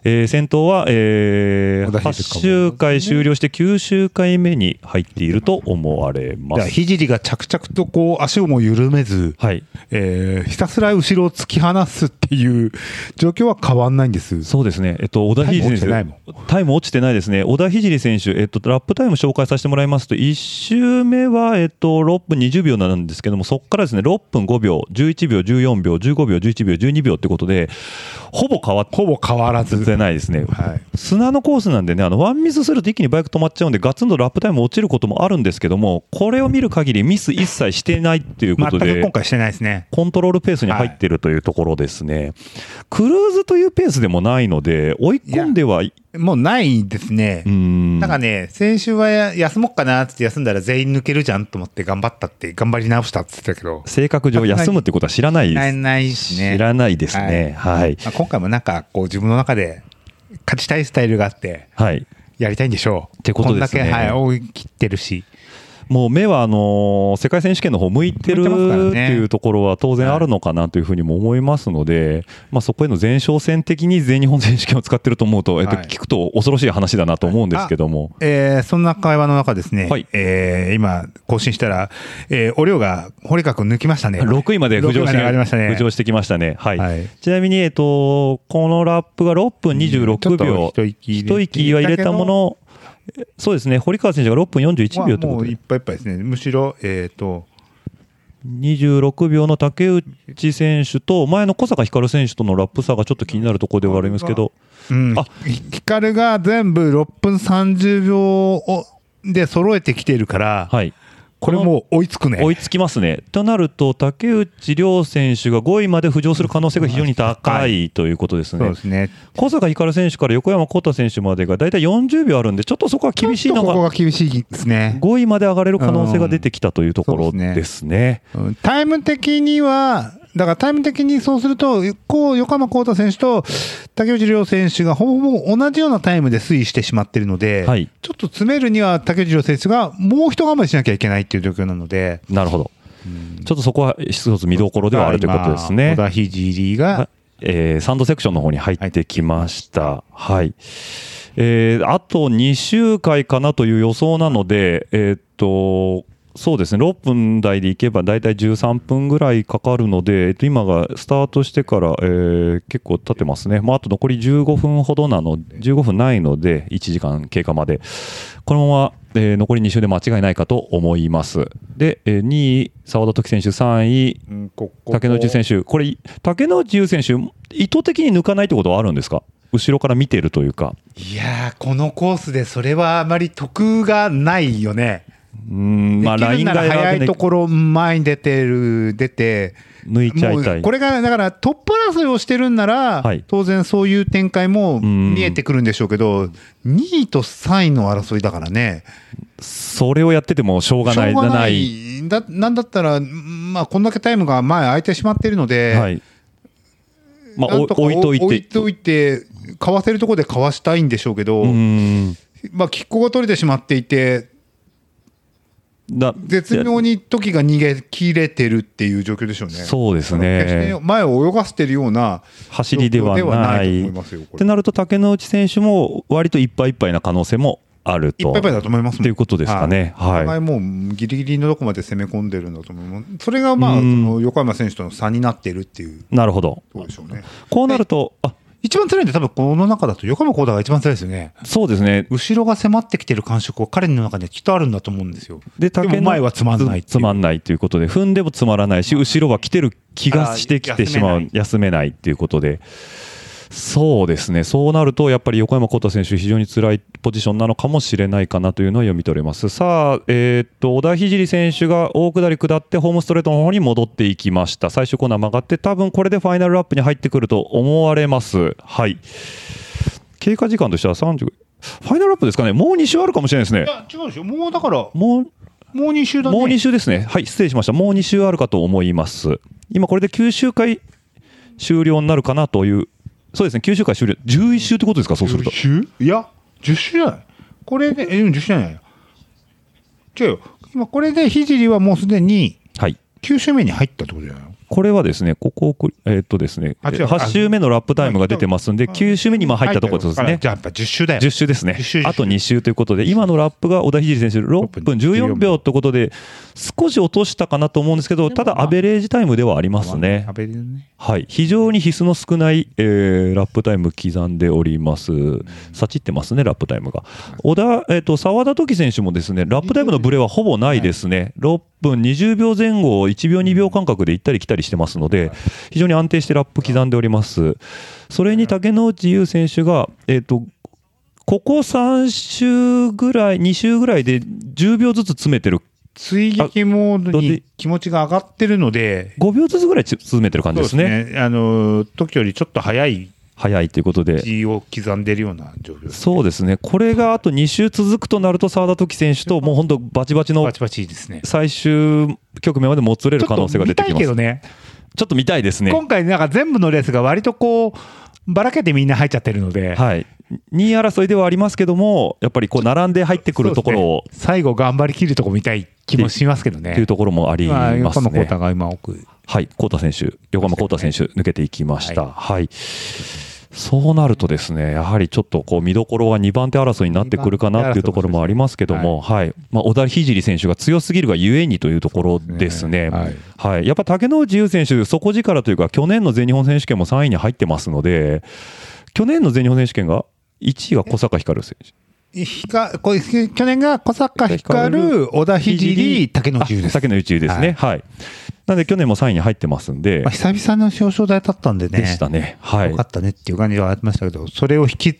えー先頭は、えー、小田8秀香も周回終了して9周回目に入っていると思われます。だから聖が着々とこう足をも緩めず、はい。えーひたすら後ろを突き放すっていう状況は変わんないんです。そうですね、えっと、小田聖選手、タイム落ちてタイム落ちてないですね、小田聖選手、えっと、ラップタイム紹介させてもらいますと、1周目は、えっと、6分20秒なんですけども、そこからですね、6分5秒、11秒、14秒、15秒、11秒、12秒ということで、ほぼ変わっほぼ変わらず。てないですね。はい。砂のコースなんでね、あのワンミスすると一気にバイク止まっちゃうんで、ガツンとラップタイム落ちることもあるんですけども、これを見る限りミス一切してないっていうことで今、回してないですね。コントロールペースに入っているというところですね。クルーズというペースでもないので、追い込んではい、もうないですねう。ん。なんかね、先週はや休もうかなって休んだら全員抜けるじゃんと思って頑張ったって、頑張り直したって言ってたけど、性格上休むってことは知らないです。ないないしね。知らないですね。はい。まあ、今回もなんかこう自分の中で勝ちたいスタイルがあって、はい。やりたいんでしょう。ってことですねこんだけ、はい、追い切ってるし。もう目はあのー世界選手権の方向いてるっていうところは当然あるのかなというふうにも思いますので、まあそこへの前哨戦的に全日本選手権を使ってると思うと、えっとはい聞くと恐ろしい話だなと思うんですけども。えーそんな会話の中ですね、はいえー今、更新したら、えー、お量が堀川君抜きましたね。6位まで浮上6位ましてね。浮上してきましたね。はい。はいちなみに、えっと、このラップが6分26秒、うん一息は入れたもの、そうですね、堀川選手が6分41秒ということでもういっ、ぱいいっぱいですね。むしろ、えっ、と、26秒の竹内選手と、前の小坂光選手とのラップ差がちょっと気になるところではありますけど、うんあ、ヒカルが全部6分30秒をで揃えてきているから、はい。これもう追いつくね。追いつきますね。となると、竹内涼選手が5位まで浮上する可能性が非常に高いということですねそうで。すね。小坂光選手から横山幸太選手までが大体40秒あるんで、ちょっとそこは厳しいのちょっとここが、が厳しいですね。5位まで上がれる可能性が出てきたというところですねですね。うんタイム的には、だからタイム的にそうすると、こう横浜幸太選手と竹内涼選手がほぼほぼ同じようなタイムで推移してしまっているので、はいちょっと詰めるには竹内涼選手がもう一頑張りしなきゃいけないっていう状況なので、なるほど。ちょっとそこは一つ見どころではあるということですね。今小田聖が、えーサンドセクションの方に入ってきました。はい。えーあと2周回かなという予想なので、えーっと、そうですね、6分台でいけば大体13分ぐらいかかるので、えっと今がスタートしてから、えー結構経ってますね。まあ、あと残り15分ほどなの、15分ないので、1時間経過まで。このまま、えー残り2周で間違いないかと思います。で、えー2位、澤田時選手、3位、うんここ竹野内選手、これ、竹野内優選手、意図的に抜かないってことはあるんですか、後ろから見てるというか、いやーこのコースでそれはあまり得がないよね。うーん、まあ、ラインがるなら早いいところ前に出てる出て抜いちゃいたい。これがだからトップ争いをしてるんなら、はい。当然そういう展開もん。見えてくるんでしょうけど2位と3位の争いだからね。それをやっててもしょうがない、なないい。だなんだったら、まあ、こんだけタイムが前空いてしまっているので、はい。まあ、置いといて、置いといてかわせるところでかわしたいんでしょうけど、まあ、拮抗が取れてしまっていてだ絶妙に時が逃げ切れてるっていう状況でしょうね。そうですね、前を泳がせてるような走りではない。ってなると、竹之内選手も割といっぱいいっぱいな可能性もあると。いっぱいいっぱいだと思いますということですかねはいお互いもうギリギリのとこまで攻め込んでるんだと思う。それがまあ、横山選手との差になってるっていうなるほど。ところでしょうね。こうなると、あ一番辛いんで多分この中だと横山幸太が一番辛いですよね。そうですね。後ろが迫ってきてる感触は彼の中にはきっとあるんだと思うんですよ。で、でも前はつまんないつつまんないということで、踏んでもつまらないし、後ろは来てる気がしてきてしまう休めないっていうことで。そうですね、そうなると、やっぱり横山幸太選手、非常に辛いポジションなのかもしれないかなというのは読み取れます。さあ、えーっと、小田聖選手が大下り下って、ホームストレートの方に戻っていきました。最終コーナー曲がって、多分これでファイナルラップに入ってくると思われます。はい。経過時間としては30、ファイナルラップですかね、もう2周あるかもしれないですねい。や違うんですよ。もうだからももうう2周だね。もう2周ですね。はい、失礼しました。もう2周あるかと思います。今これで9周回終了になるかなという。そうですね、9周回終了。11周ってことですか、そうすると10。周いや、10周じゃない。これで、え、うん10周じゃないよ。違うよ。今これで聖はもうすでにはい。9周目に入ったってことじゃないの？これはですね、ここえーっとですね、あ違う8周目のラップタイムが出てますんで、9周目に今入ったところですね。じゃあやっぱ10周だよ。10周ですね10周10周あと2周ということで、今のラップが小田聖選手、6分14秒ということで、少し落としたかなと思うんですけど、ただ、アベレージタイムではありますね。はい、非常に必須の少ない、えーラップタイム刻んでおります。さちってますね、ラップタイムが。小田、えっ、と、澤田時選手もですね、ラップタイムのブレはほぼないですね。6分20秒前後を1秒2秒間隔で行ったり来たりしてますので、非常に安定してラップ刻んでおります。それに竹之内優選手が、えっ、と、ここ3周ぐらい、2周ぐらいで10秒ずつ詰めてる。追撃モードあに気持ちが上がってるので、5秒ずつぐらい詰めてる感じですね。ね。あの、時よりちょっと早い早いということで。字を刻んでるような状況です。そうですね、これがあと2周続くとなると、澤田時選手と、もう本当、バチバチのバチバチですね。最終局面までもつれる可能性が出てきます。ちょっと見たいけどね。ちょっと見たいですね。今回なんか全部のレースが割とこう、ばらけてみんな入っちゃってるので、はい、2位争いではありますけども、やっぱりこう並んで入ってくるところを、ね最後頑張りきるとこ見たい気もしますけどね。というところもありまあ、ますね。横山幸太が今奥。はい、幸太選手、横山幸太選手、抜けていきました。はいそうなるとですね、やはりちょっとこう見どころは2番手争いになってくるかなっていうところもありますけども、はい、まあ、小田聖選手が強すぎるがゆえにというところですね。はいはい、やっぱ竹之内優選手、底力というか、去年の全日本選手権も3位に入ってますので、去年の全日本選手権が1位が小坂光選手。ひかこれ去年が小坂光、小田聖、竹野内です。竹野内ですね。はい。なんで去年も3位に入ってますんでまあ、、久々の表彰台だったんでね。でしたね。はいよか。ったねっていう感じはありましたけど、それを引き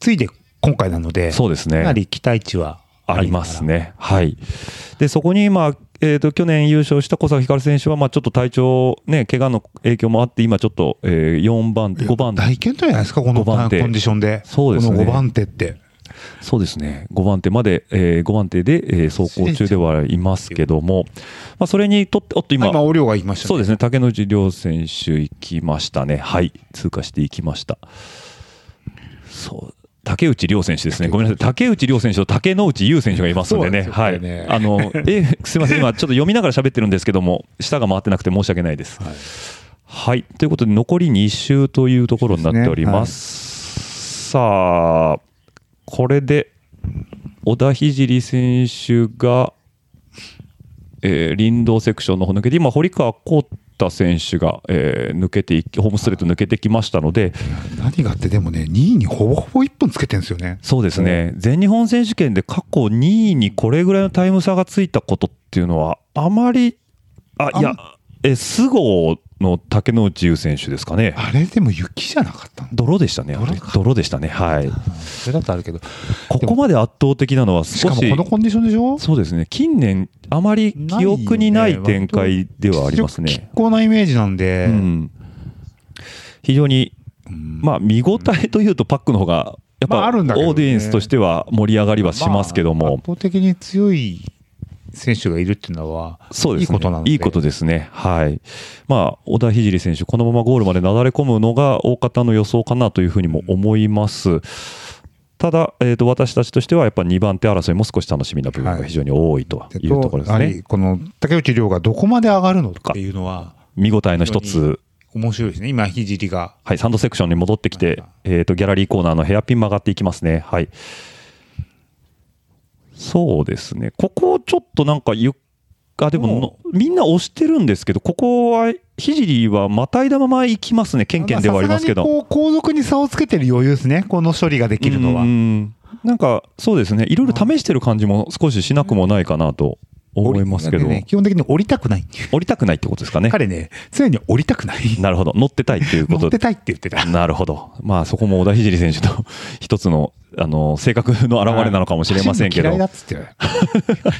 継いで今回なので、そうですねかなり期待値はありますね。はい。で、そこに、まあ、えー、と去年優勝した小坂光選手は、まあ、ちょっと体調、ね、怪我の影響もあって、今ちょっと、えー、4番手、5番手、大健闘じゃないですか、このコ五番手ンディションで。そうですねこの5番手って。そうですね、5番手まで、えー、5番手で、えー走行中ではいますけども、まあ、それにとって、おっと今、今、お量が言いましたね。そうですね、竹野内涼選手行きましたね、はい、通過していきました。そう。竹内涼選手ですね、ごめんなさい、竹内涼選手と竹之内優選手がいますんでね、そうなはい。あのえすみません、今、ちょっと読みながら喋ってるんですけども、舌が回ってなくて申し訳ないです。はい、ということで、残り2周というところになっております。さあ、これで小田聖選手が、えー林道セクションの方抜けて、今、堀川浩太選手が、えー抜けていき、ホームストレート抜けてきましたので、何があってでもね2位にほぼほぼ1分つけてるんですよね。そうですね、全日本選手権で過去2位にこれぐらいのタイム差がついたことっていうのは、あまり、あいや、え菅生の竹之内優選手ですかね、あれでも雪じゃなかったの泥でしたね、泥か。泥でしたね、はい、それだとあるけど。ここまで圧倒的なのはしか少しもこのコンディションでしょ？そうですね、近年、あまり記憶にない展開ではあります結ね。構なイメージなんで、うん、非常に、まあ、見応えというと、パックの方が、やっぱ、オーディエンスとしては盛り上がりはしますけども、まあ圧倒的に強い選手がいるっていうのは、そうですね。いいことなので。いいことですね。はい。まあ、小田聖選手、このままゴールまでなだれ込むのが大方の予想かなというふうにも思います。ただ、えー、と私たちとしては、やっぱ2番手争いも少し楽しみな部分が非常に多いとでいうところですね。やはりこの竹内涼がどこまで上がるのっていうのは、見応えの一つ、面白いですね。今、ひじりが。はい、サンドセクションに戻ってきて、えー、とギャラリーコーナーのヘアピン曲がっていきますね。はい。そうですね。ここちょっとなんかゆっあでものみんな押してるんですけど、ここは、ひじりはまたいだまま行きますね、ケンケンではありますけど。こう後続に差をつけてる余裕ですね。この処理ができるのはう。んなんか、そうですね、いろいろ試してる感じも少ししなくもないかなと思いますけど、ね基本的に降りたくない。降りたくないってことですかね。彼ね、常に降りたくない。なるほど、乗ってたいっていうこと乗ってたいって言ってた。なるほど。まあそこも小田聖選手の [laughs] 一つの、あの、性格の表れなのかもしれませんけど嫌いだ。っつって。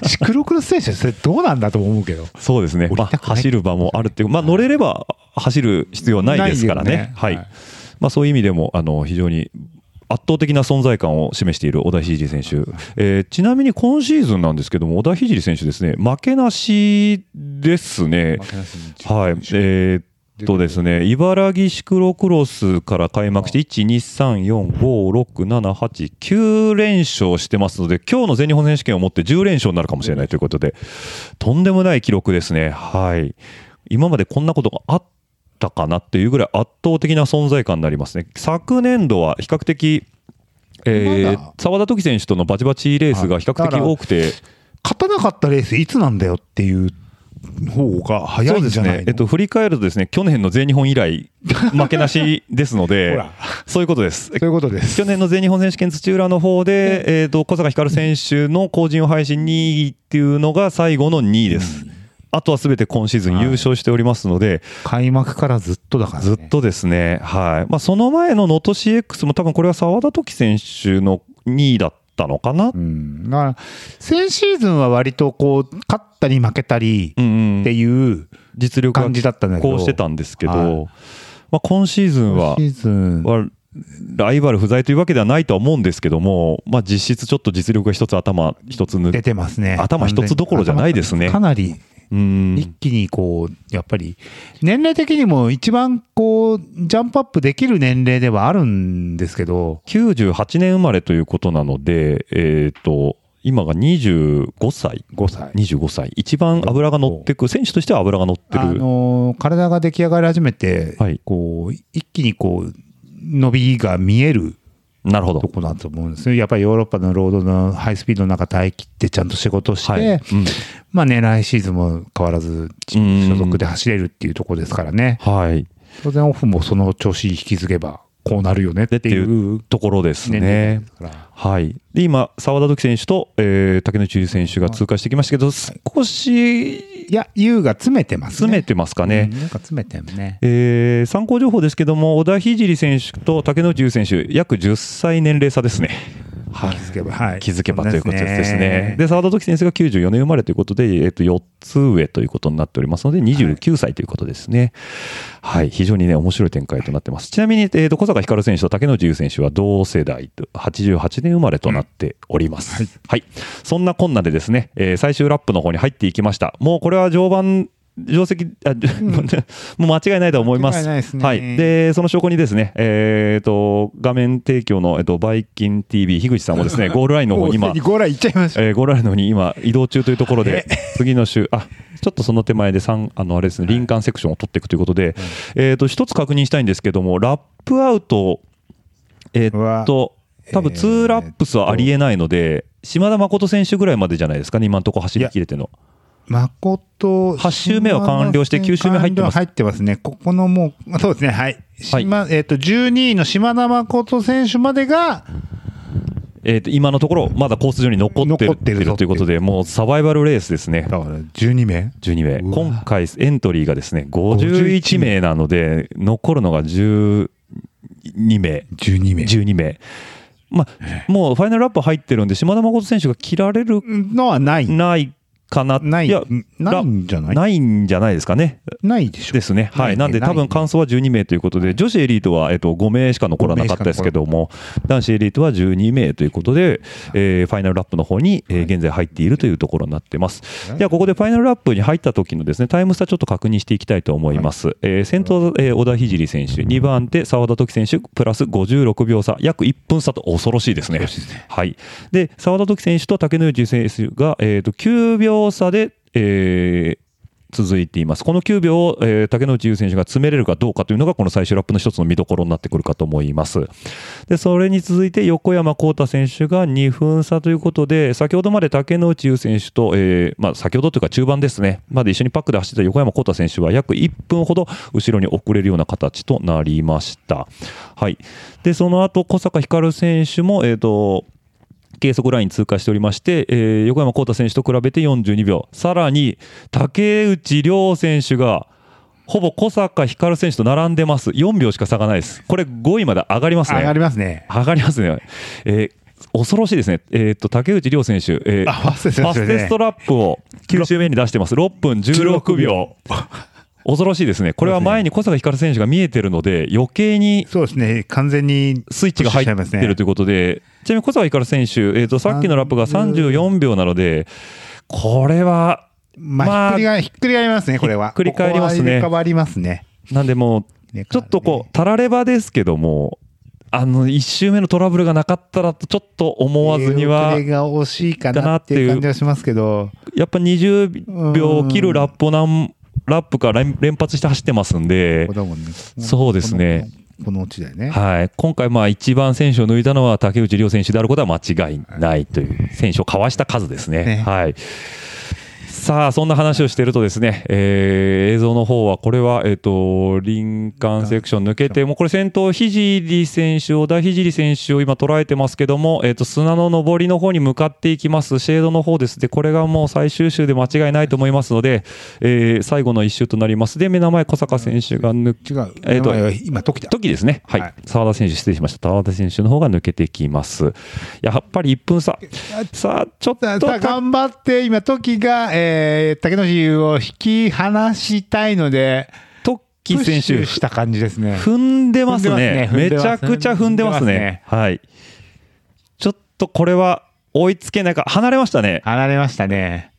シクロクロス選手はそれどうなんだと思うけど。そうですね。まあ走る場もあるっていう、まあ乗れれば走る必要はないですからね。ねはいはい。まあそういう意味でも、あの、非常に圧倒的な存在感を示している小田聖選手。えーちなみに今シーズンなんですけども、小田聖選手ですね、負けなしですね。はい。えーっとですね、茨城シクロクロスから開幕して、1、2、3、4、5、6、7、8、9連勝してますので、今日の全日本選手権をもって10連勝になるかもしれないということで、とんでもない記録ですね。はい。今までこんなことがあったかなっていうぐらい圧倒的な存在感になりますね。昨年度は比較的、えー、沢田時選手とのバチバチレースが比較的多くて、勝たなかったレースいつなんだよっていう方が早いんじゃないの？そうですね。えっと、振り返るとですね、去年の全日本以来、負けなしですので [laughs] そういうことです。そういうことです。去年の全日本選手権土浦の方で、えっと、小坂光選手の後陣を配信2位っていうのが最後の2位です。あとはすべて今シーズン優勝しておりますので、開幕からずっとだからね。ずっとですね、はい。まあ、その前の能登 CX も多分これは沢田時選手の2位だったのかな。うん。だから、先シーズンは割とこう、勝ったり負けたりっていう実力が感じだったんだけど。こうしてたんですけど、はいまあ、今シーズンは今シーズン。はライバル不在というわけではないとは思うんですけども、まあ、実質ちょっと実力が一つ頭一つ抜出てますね。頭一つどころじゃないですね。頭かなりうん。一気にこう、やっぱり、年齢的にも一番こう、ジャンプアップできる年齢ではあるんですけど、98年生まれということなので、えー、と今が25歳、5歳。25歳、一番脂が乗ってく、選手としては脂が乗ってある、のー体が出来上がり始めて、はい。こう、一気にこう、伸びが見えるなるほど。と、こだと思うんですよ。やっぱりヨーロッパのロードのハイスピードの中耐え切ってちゃんと仕事をして、はい。うん。まあね、来シーズンも変わらず所属で走れるっていうところですからね。はい、当然オフもその調子引き継げばこうなるよねっていううところですね。はい、で今、澤田時選手と、えー竹野中選手が通過してきましたけど、少しいや、優が詰めてますね。詰めてますかね。うんなんか詰めてるね。えー参考情報ですけども、小田聖選手と竹野内選手、約10歳年齢差ですね。はい気づけば、はい。気づけばということですね。で、澤田時選手が94年生まれということで、えっと、4つ上ということになっておりますので、29歳ということですね。はい、非常にね、面白い展開となってます。ちなみに、えっと、小坂光選手と竹野内選手は同世代と、88年生まれとなっております。はい。そんなこんなでですね、えー最終ラップの方に入っていきました。もうこれは常磐定石あ、[laughs] もう間違いないと思います。いないですねはい。で、その証拠にですね、えっ、と、画面提供の、えっと、バイキン TV、樋口さんもですね、[laughs] ゴールラインの方に今ゴールライン行っちゃいました。えーゴールラインの方に今、移動中というところで、次の週、あちょっとその手前で三あのあれですね、林間セクションを取っていくということで、えっ、と、一つ確認したいんですけども、ラップアウト、えっ、うわと、多分えー2ラップスはありえないので、島田誠選手ぐらいまでじゃないですかね、今のところ走り切れてるの。誠、八周目は完了して九周目入ってます入ってますね。ここのもう、そうですね、はい。はい島えっ、と、12位の島田誠選手までが、えーと今のところ、まだコース上に残ってる残ってるぞということで、もうサバイバルレースですね。だから12名？12名。今回エントリーがですね、51名なので、残るのが12名。?12 名。12名。まあ、もうファイナルラップ入ってるんで、島田誠選手が切られる、のはない。ないかな。ないや、ないんじゃない？ないんじゃないですかね。ないでしょ。ですね。はい。なんで多分感想は12名ということで、女子エリートは、えっと、5名しか残らなかったですけども、男子エリートは12名ということで、えーファイナルラップの方に、えー現在入っているというところになってます。では、ここでファイナルラップに入った時のですね、タイム差ちょっと確認していきたいと思います。えー先頭、えー小田聖選手、2番手、澤田時選手、プラス56秒差、約1分差と恐ろしいですね。はい。で、澤田時選手と竹野内選手が、えーと9秒差で、えー続いています。この9秒を、えー竹野内優選手が詰めれるかどうかというのが、この最終ラップの一つの見どころになってくるかと思います。で、それに続いて横山幸太選手が2分差ということで、先ほどまで竹野内優選手と、えーまあ、先ほどというか中盤ですね、まで一緒にパックで走ってた横山幸太選手は約1分ほど後ろに遅れるような形となりました。はい。で、その後、小坂光選手も、えっ、と、計測ライン通過しておりまして、えー横山幸太選手と比べて42秒、さらに竹内涼選手がほぼ小坂光選手と並んでます、4秒しか差がないです、これ5位まで上がりますね。上がりますね。上がりますね。えー恐ろしいですね。えーっと、竹内涼選手、えーファステストラップを9周目に出してます。6分16秒。恐ろしいですね。これは前に小坂光選手が見えてるので、余計にそうですね、完全にスイッチが入ってるということで、ちなみに小坂光選手、えー、とさっきのラップが34秒なので、これは、ままああ、ひっくり返ひっくりますね、これは。ひっくり返りますねりますね。なんでもう、ねちょっとこう、たらればですけども、あの1周目のトラブルがなかったらと、ちょっと思わずにはこれ、が惜しいかなっていう感じはしますけど、やっぱ20秒を切るラップを何ラップか連連発して走ってますんでここ、だもんねそうですね。このこのオチだよね。はい、今回、まあ一番選手を抜いたのは竹内涼選手であることは間違いないという選手をかわした数ですね。ねはいさあそんな話をしているとですね、えー映像の方はこれは、えっと林間セクション抜けてもうこれ先頭聖選手小田聖選手を今捉えてますけども、えっと砂の上りの方に向かっていきますシェードの方ですでこれがもう最終周で間違いないと思いますので、えー最後の一周となりますで目の前小坂選手が抜違う。えーと今、時だ。時ですね。はい。はい澤田選手、失礼しました。澤田選手の方が抜けてきます。やっぱり1分差。さあ、ちょっと頑張って、今、時が、えー、竹野内を引き離したいので、トッキー選手した感じですね。踏んでますね。すねめちゃくちゃ踏んでますね。はい。ちょっとこれは追いつけないか。離れましたね。離れましたね。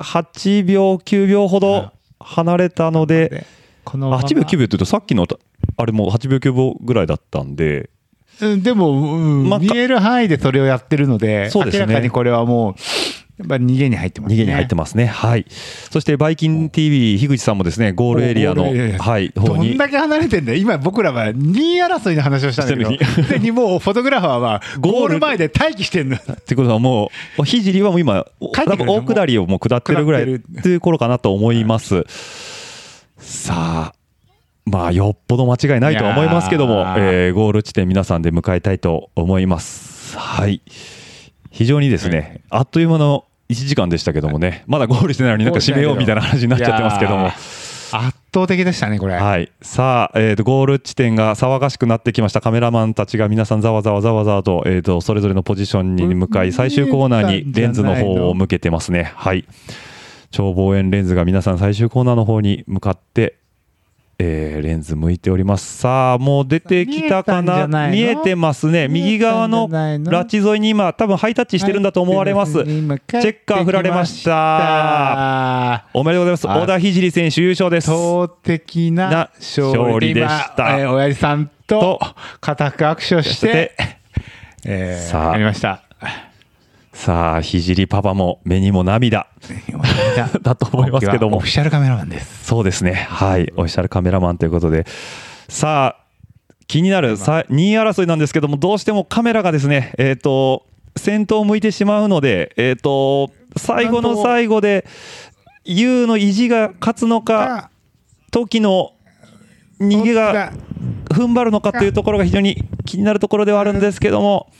8秒、9秒ほど離れたので、このまま8秒、9秒って言うと、さっきの、あれも8秒、9秒ぐらいだったんで、うんでも、うんまあ見える範囲でそれをやってるので、そうですね明らかにこれはもう、やっぱ逃げに入ってますね。逃げに入ってますね。はい。そして、バイキン TV、樋口さんもですね、ゴールエリアの、はい、方に。どんだけ離れてんだよ。今僕らは2位争いの話をしたんだけど、してで、もうフォトグラファーはゴール前で待機してんの。ってことはもう、ひじりはもう今、大下りをもう下ってるぐらい下っていう頃かなと思います。さあ、まあ、よっぽど間違いないとは思いますけどもえーゴール地点皆さんで迎えたいと思います。はい。非常にですね、あっという間の1時間でしたけどもね、まだゴールしてないのになんか締めようみたいな話になっちゃってますけども。圧倒的でしたね、これ。はい、さあ、えーと、ゴール地点が騒がしくなってきました、カメラマンたちが皆さん、ざわざわざわざわと,、えー、とそれぞれのポジションに向かい、最終コーナーにレンズの方を向けてますね。はい、超望遠レンズが皆さん、最終コーナーの方に向かってえーレンズ向いております。さあもう出てきたかな？見えてますね。右側のラチ沿いに今多分ハイタッチしてるんだと思われます、今チェッカー振られました。たおめでとうございます。あ小田聖選手優勝です。圧的なな勝勝利利でした。今えー親父さんとと。固く握手をして、えーさあ。やりました。さあ聖パパも目にも涙 [laughs] だと思いますけどもオフィシャルカメラマンです。そうですね。はい。オフィシャルカメラマンということで。さあ、気になるさ2位争いなんですけども、どうしてもカメラがですね、えっ、と、先頭を向いてしまうので、えっ、と、最後の最後で、優の意地が勝つのか、時の逃げが踏ん張るのかというところが非常に気になるところではあるんですけども、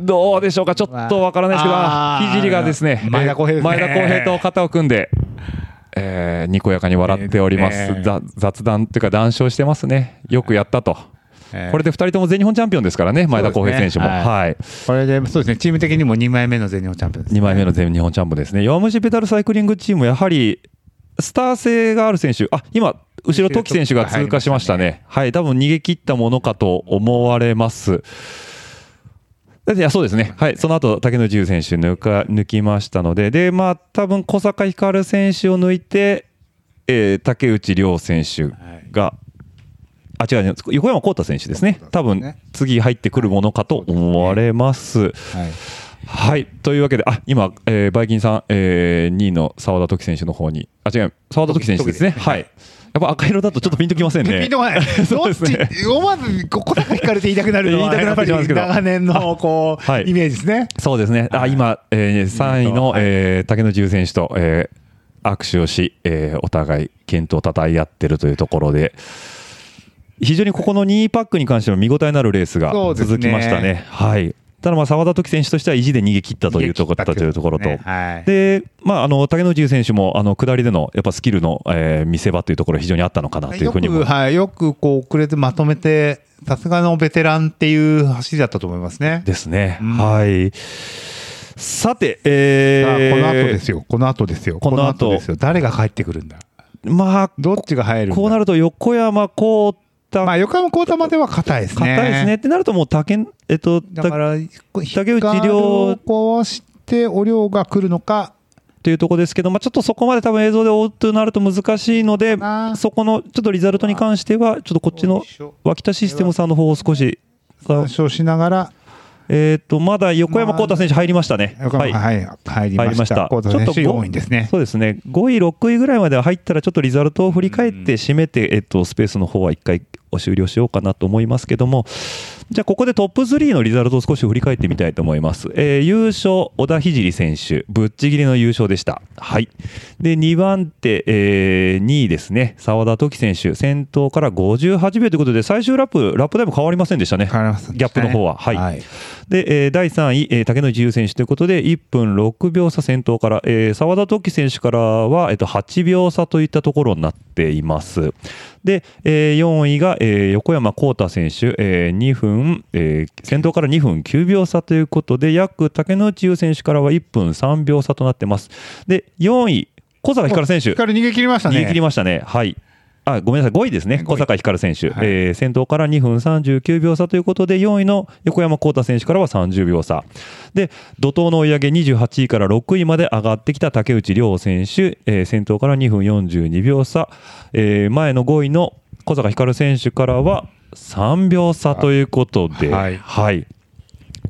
どうでしょうか、ちょっとわからないですけど、ひじりがですね、前田康平ね。前田康平と肩を組んで、えーにこやかに笑っております、えー。ざ雑談というか、談笑してますね、よくやったと、えー。これで2人とも全日本チャンピオンですからね、前田康平選手も。はい。はい。これでそうですねチーム的にも2枚目の全日本チャンピオンです、2枚目の全日本チャンピオンですね。弱虫ペダルサイクリングチーム、やはりスター性がある選手、あ今、後ろ、時選手が通過しましたね。はい、多分逃げ切ったものかと思われます。いやそうですね、はい、その後竹野内優選手抜か抜きましたので、でまあ多分小坂光選手を抜いて、えー竹内涼選手が、あ違う、横山幸太選手ですね、多分次入ってくるものかと思われます。はい。はい。というわけで、あ、今、えーバイキンさん、えー、2位の澤田時選手の方に、あ、違う、澤田時選手ですね。時はい。やっぱ赤色だとちょっとピンときませんね。ピンとこない。[laughs] そうですね。思わずここだけ引かれて言いたくなるのは言いたくなってしますけど長年のこう、はいイメージですね。そうですね。あ、今、えー、3位の、はいえー竹野内選手と、えー握手をし、えーお互い健闘をたたえ合ってるというところで、非常にここの2位パックに関しては見応えのあるレースが続きましたね。はい。ただまあ澤田時選手としては意地で逃げ切ったというところというところと、で、まあ、あの竹野内選手もあの下りでのやっぱスキルの、えー見せ場というところ非常にあったのかなというよふうにも。く、はい、よくこう遅れてまとめて、さすがのベテランっていう走りだったと思いますね。ですね。うんはい。さて、えーこの後ですよ、この後ですよ、この後ですよ、誰が帰ってくるんだ、まあ、どっちが入るこうなると横山幸太、まあ、横山幸太までは硬いですね。硬いですね。ってなるともう竹、えっと、ただから、竹内涼を壊して、お量が来るのか、というところですけど、まあ、ちょっとそこまで多分映像で追うとなると難しいのであー、そこのちょっとリザルトに関しては、ちょっとこっちの脇田システムさんの方を少し、参照しながら、えっと、まだ横山幸太選手入りましたね。横山はい、入りました。入りました。幸太選手4位ですね。そうですね。5位、6位ぐらいまでは入ったら、ちょっとリザルトを振り返って締めて、えっと、スペースの方は一回お終了しようかなと思いますけども、じゃあ、ここでトップ3のリザルトを少し振り返ってみたいと思います。えー優勝、小田聖選手、ぶっちぎりの優勝でした。はい。で、2番手、えー2位ですね、澤田時選手、先頭から58秒ということで、最終ラップ、ラップタイム変わりませんでしたね。変わりませんでギャップの方は。はい。はいで、えー第3位、えー竹野内優選手ということで、1分6秒差先頭から、えー澤田時選手からは、えっと8秒差といったところになっています。で、えー4位が、えー横山幸太選手、えー2分、えー先頭から2分9秒差ということで、約竹野内優選手からは1分3秒差となってます。で、4位、小坂光選手。光逃げ切りましたね。逃げ切りましたね。はい。あ、ごめんなさい。5位ですね。小坂光選手。はいえー先頭から2分39秒差ということで、4位の横山幸太選手からは30秒差。で、怒涛の追い上げ28位から6位まで上がってきた竹内涼選手、えー先頭から2分42秒差。えー前の5位の小坂光選手からは3秒差ということで、はいはい。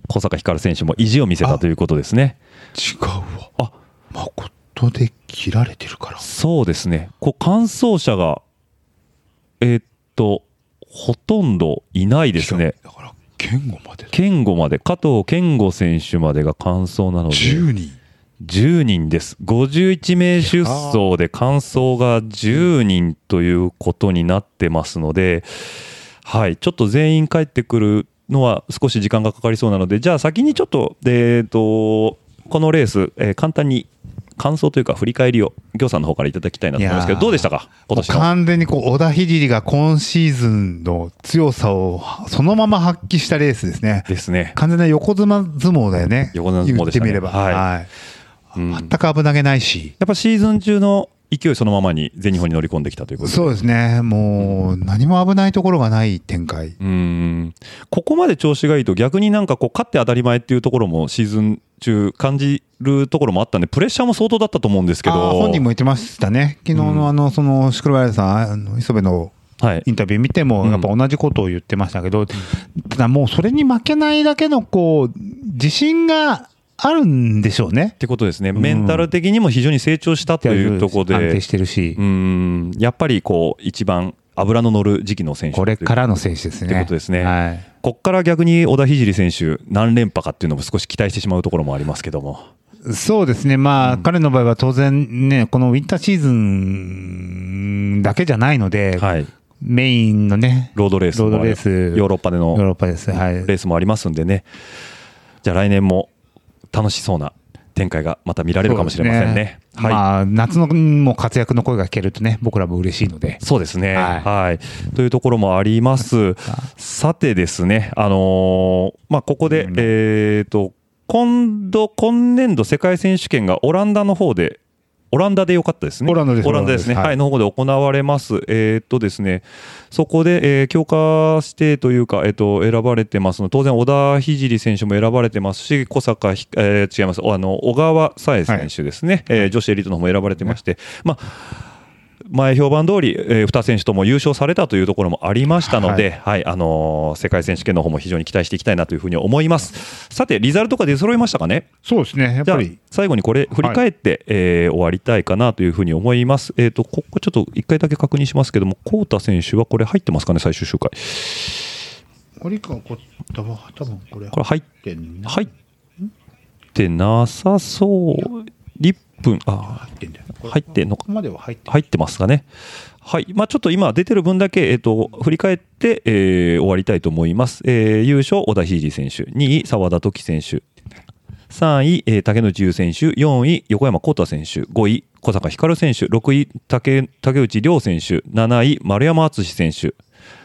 小坂光選手も意地を見せたということですね。違うわ。あ誠で切られてるから。そうですね。こう、完走者が、えーっと、ほとんどいないですね。だから、健吾までだ。健吾まで、加藤健吾選手までが完走なので、10人。10人です。51名出走で完走が10人ということになってますので、はい、ちょっと全員帰ってくるのは少し時間がかかりそうなので、じゃあ先にちょっと、えーっと、このレース、えー簡単に感想というか振り返りを、行さんの方からいただきたいなと思いますけど、どうでしたか？今年完全にこう、小田聖が今シーズンの強さをそのまま発揮したレースですね。ですね。完全な横綱相撲だよね。横綱相撲でしたね言ってみれば。はいはい。うん全く危なげないし。やっぱシーズン中の勢いそのままに全日本に乗り込んできたということでそうですね、もう何も危ないところがない展開。うーんここまで調子がいいと逆になんかこう勝って当たり前っていうところもシーズン中感じるところもあったんでプレッシャーも相当だったと思うんですけど。本人も言ってましたね、昨日のあの、その、シクロバイさん、磯部のはい。インタビュー見ても、うん。やっぱ同じことを言ってましたけど、ただもうそれに負けないだけの、こう、自信があるんでしょうね。っ。てことですね、メンタル的にも非常に成長したというところで。安定してるし。う、ん。やっぱりこう一番脂の乗る時期の選手これからの選手ですね。ってことですね。はい。こっから逆に小田聖選手何連覇かっていうのも少し期待してしまうところもありますけども。そうですね、まあ、彼の場合は当然ね、このウィンターシーズンだけじゃないので、はい。メインのね、ロードレースロードレースヨーロッパでのヨーロッパです。はい。レースもありますんでね。じゃあ来年も楽しそうな展開がまた見られるかもしれませんね。はい、まあ、夏のもう活躍の声が聞けるとね、僕らも嬉しいので。そうですね、ははい。いというところもあります。さてですね、あのーまあ、ここで、うん。えっ、と、今度、今年度世界選手権がオランダの方で、オランダでよかったですね。オランダですオランダですね。オランダですはい、の方で行われます。えっ、とですね、そこで、えー強化指定というか、えっ、と、選ばれてますの。当然、小田聖選手も選ばれてますし、小坂ひ、えー違います。おあの、小川紗恵選手ですね。えー女子エリートの方も選ばれてまして、まあ、前評判通り、えー、2選手とも優勝されたというところもありましたので、はいあのー世界選手権の方も非常に期待していきたいなというふうに思います。さて、リザルトが出揃いましたかね？そうですね、やっぱり。最後にこれ振り返って、えー終わりたいかなというふうに思います。えっ、とここちょっと一回だけ確認しますけども、コウタ選手はこれ入ってますかね？最終周回。堀川こ多分これ入って入ってなさそう。1分あ入ってんだよこれ入ってんのかここまでは入って入ってますかね。はい。まあちょっと今出てる分だけ、えっ、と、振り返って、えー終わりたいと思います。えー優勝、小田聖選手。2位、澤田時選手。3位、えー竹野内優選手。4位、横山幸太選手。5位、小坂光選手。6位、竹竹内涼選手。7位、丸山敦選手。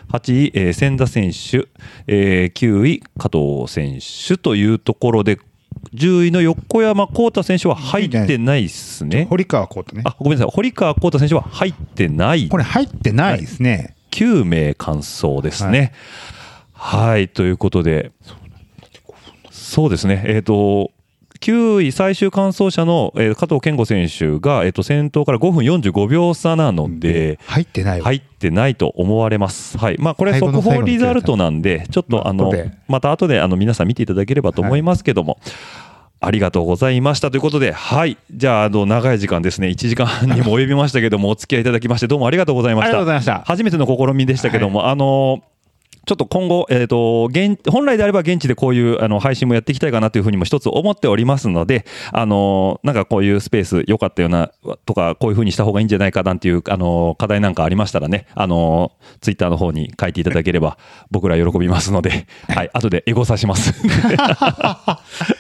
8位、えー千田選手、えー9位、加藤選手というところで、10位の横山幸太選手は入ってないですね。堀川コートね。あごめんなさい、堀川幸太選手は入ってない、これ入ってないですね、9名完走ですね。はい、ということで、そうですね、えっ、と、9位最終完走者の、えー加藤健吾選手が、えー、と先頭から5分45秒差なので、入ってないわ入ってないと思われます。はい。まあ、これ速報リザルトなんで、ちょっとあのまた後であの皆さん見ていただければと思いますけども、ありがとうございましたということで、はい。じゃあ、あの、長い時間ですね、1時間半にも及びましたけども、お付き合いいただきまして、どうもありがとうございました。ありがとうございました初めての試みでしたけども、あの、ちょっと今後、えー、と現本来であれば現地でこういうあの配信もやっていきたいかなというふうにも一つ思っておりますので、あのなんかこういうスペース良かったようなとか、こういうふうにした方がいいんじゃないかなんていうあの課題なんかありましたらね、あのツイッターの方に書いていただければ、僕ら喜びますので、[laughs] はい、後でエゴさします。[laughs]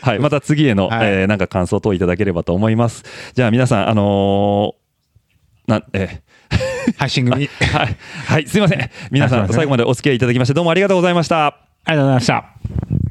はい、また次への、はいえーなんか感想等いただければと思います。じゃあ皆さん、あのーなえー配信組。はい、はい、すいません。皆さん、最後までお付き合いいただきまして、どうもありがとうございました。ありがとうございました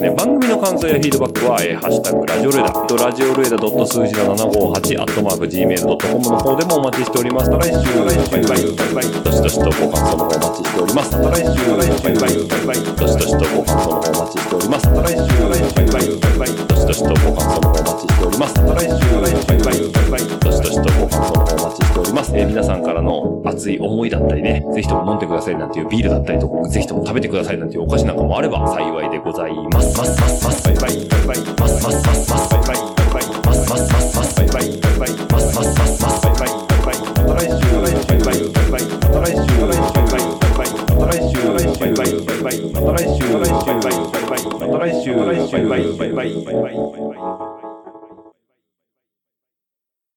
ね、番組の感想やフィードバックは、えーハッシュタグラジオルエダ、ラジオルエダ数字の758、アットマーク Gmail.com の方でもお待ちしております。また来週、バイバイ、バイバイ、どしどしとご感想の方お待ちしております。また来週、バイバイ、バイバイ、どしどしとご感想の方お待ちしております。また来週、バイバイ、バイバイ、どしどしとご感想の方お待ちしております。また来週、バイバイ、バイバイ、どしどしとご感想の方お待ちしております。えー皆さんからの熱い思いだったりね、ぜひとも飲んでくださいなんていうビールだったりとか、ぜひとも食べてくださいなんていうお菓子なんかもあれば幸いでございます。ますますますバイバイ。バイバイますますますますバイバイバイバイますますますますバイバイバイバイますますますますバイバイバイバイまた来週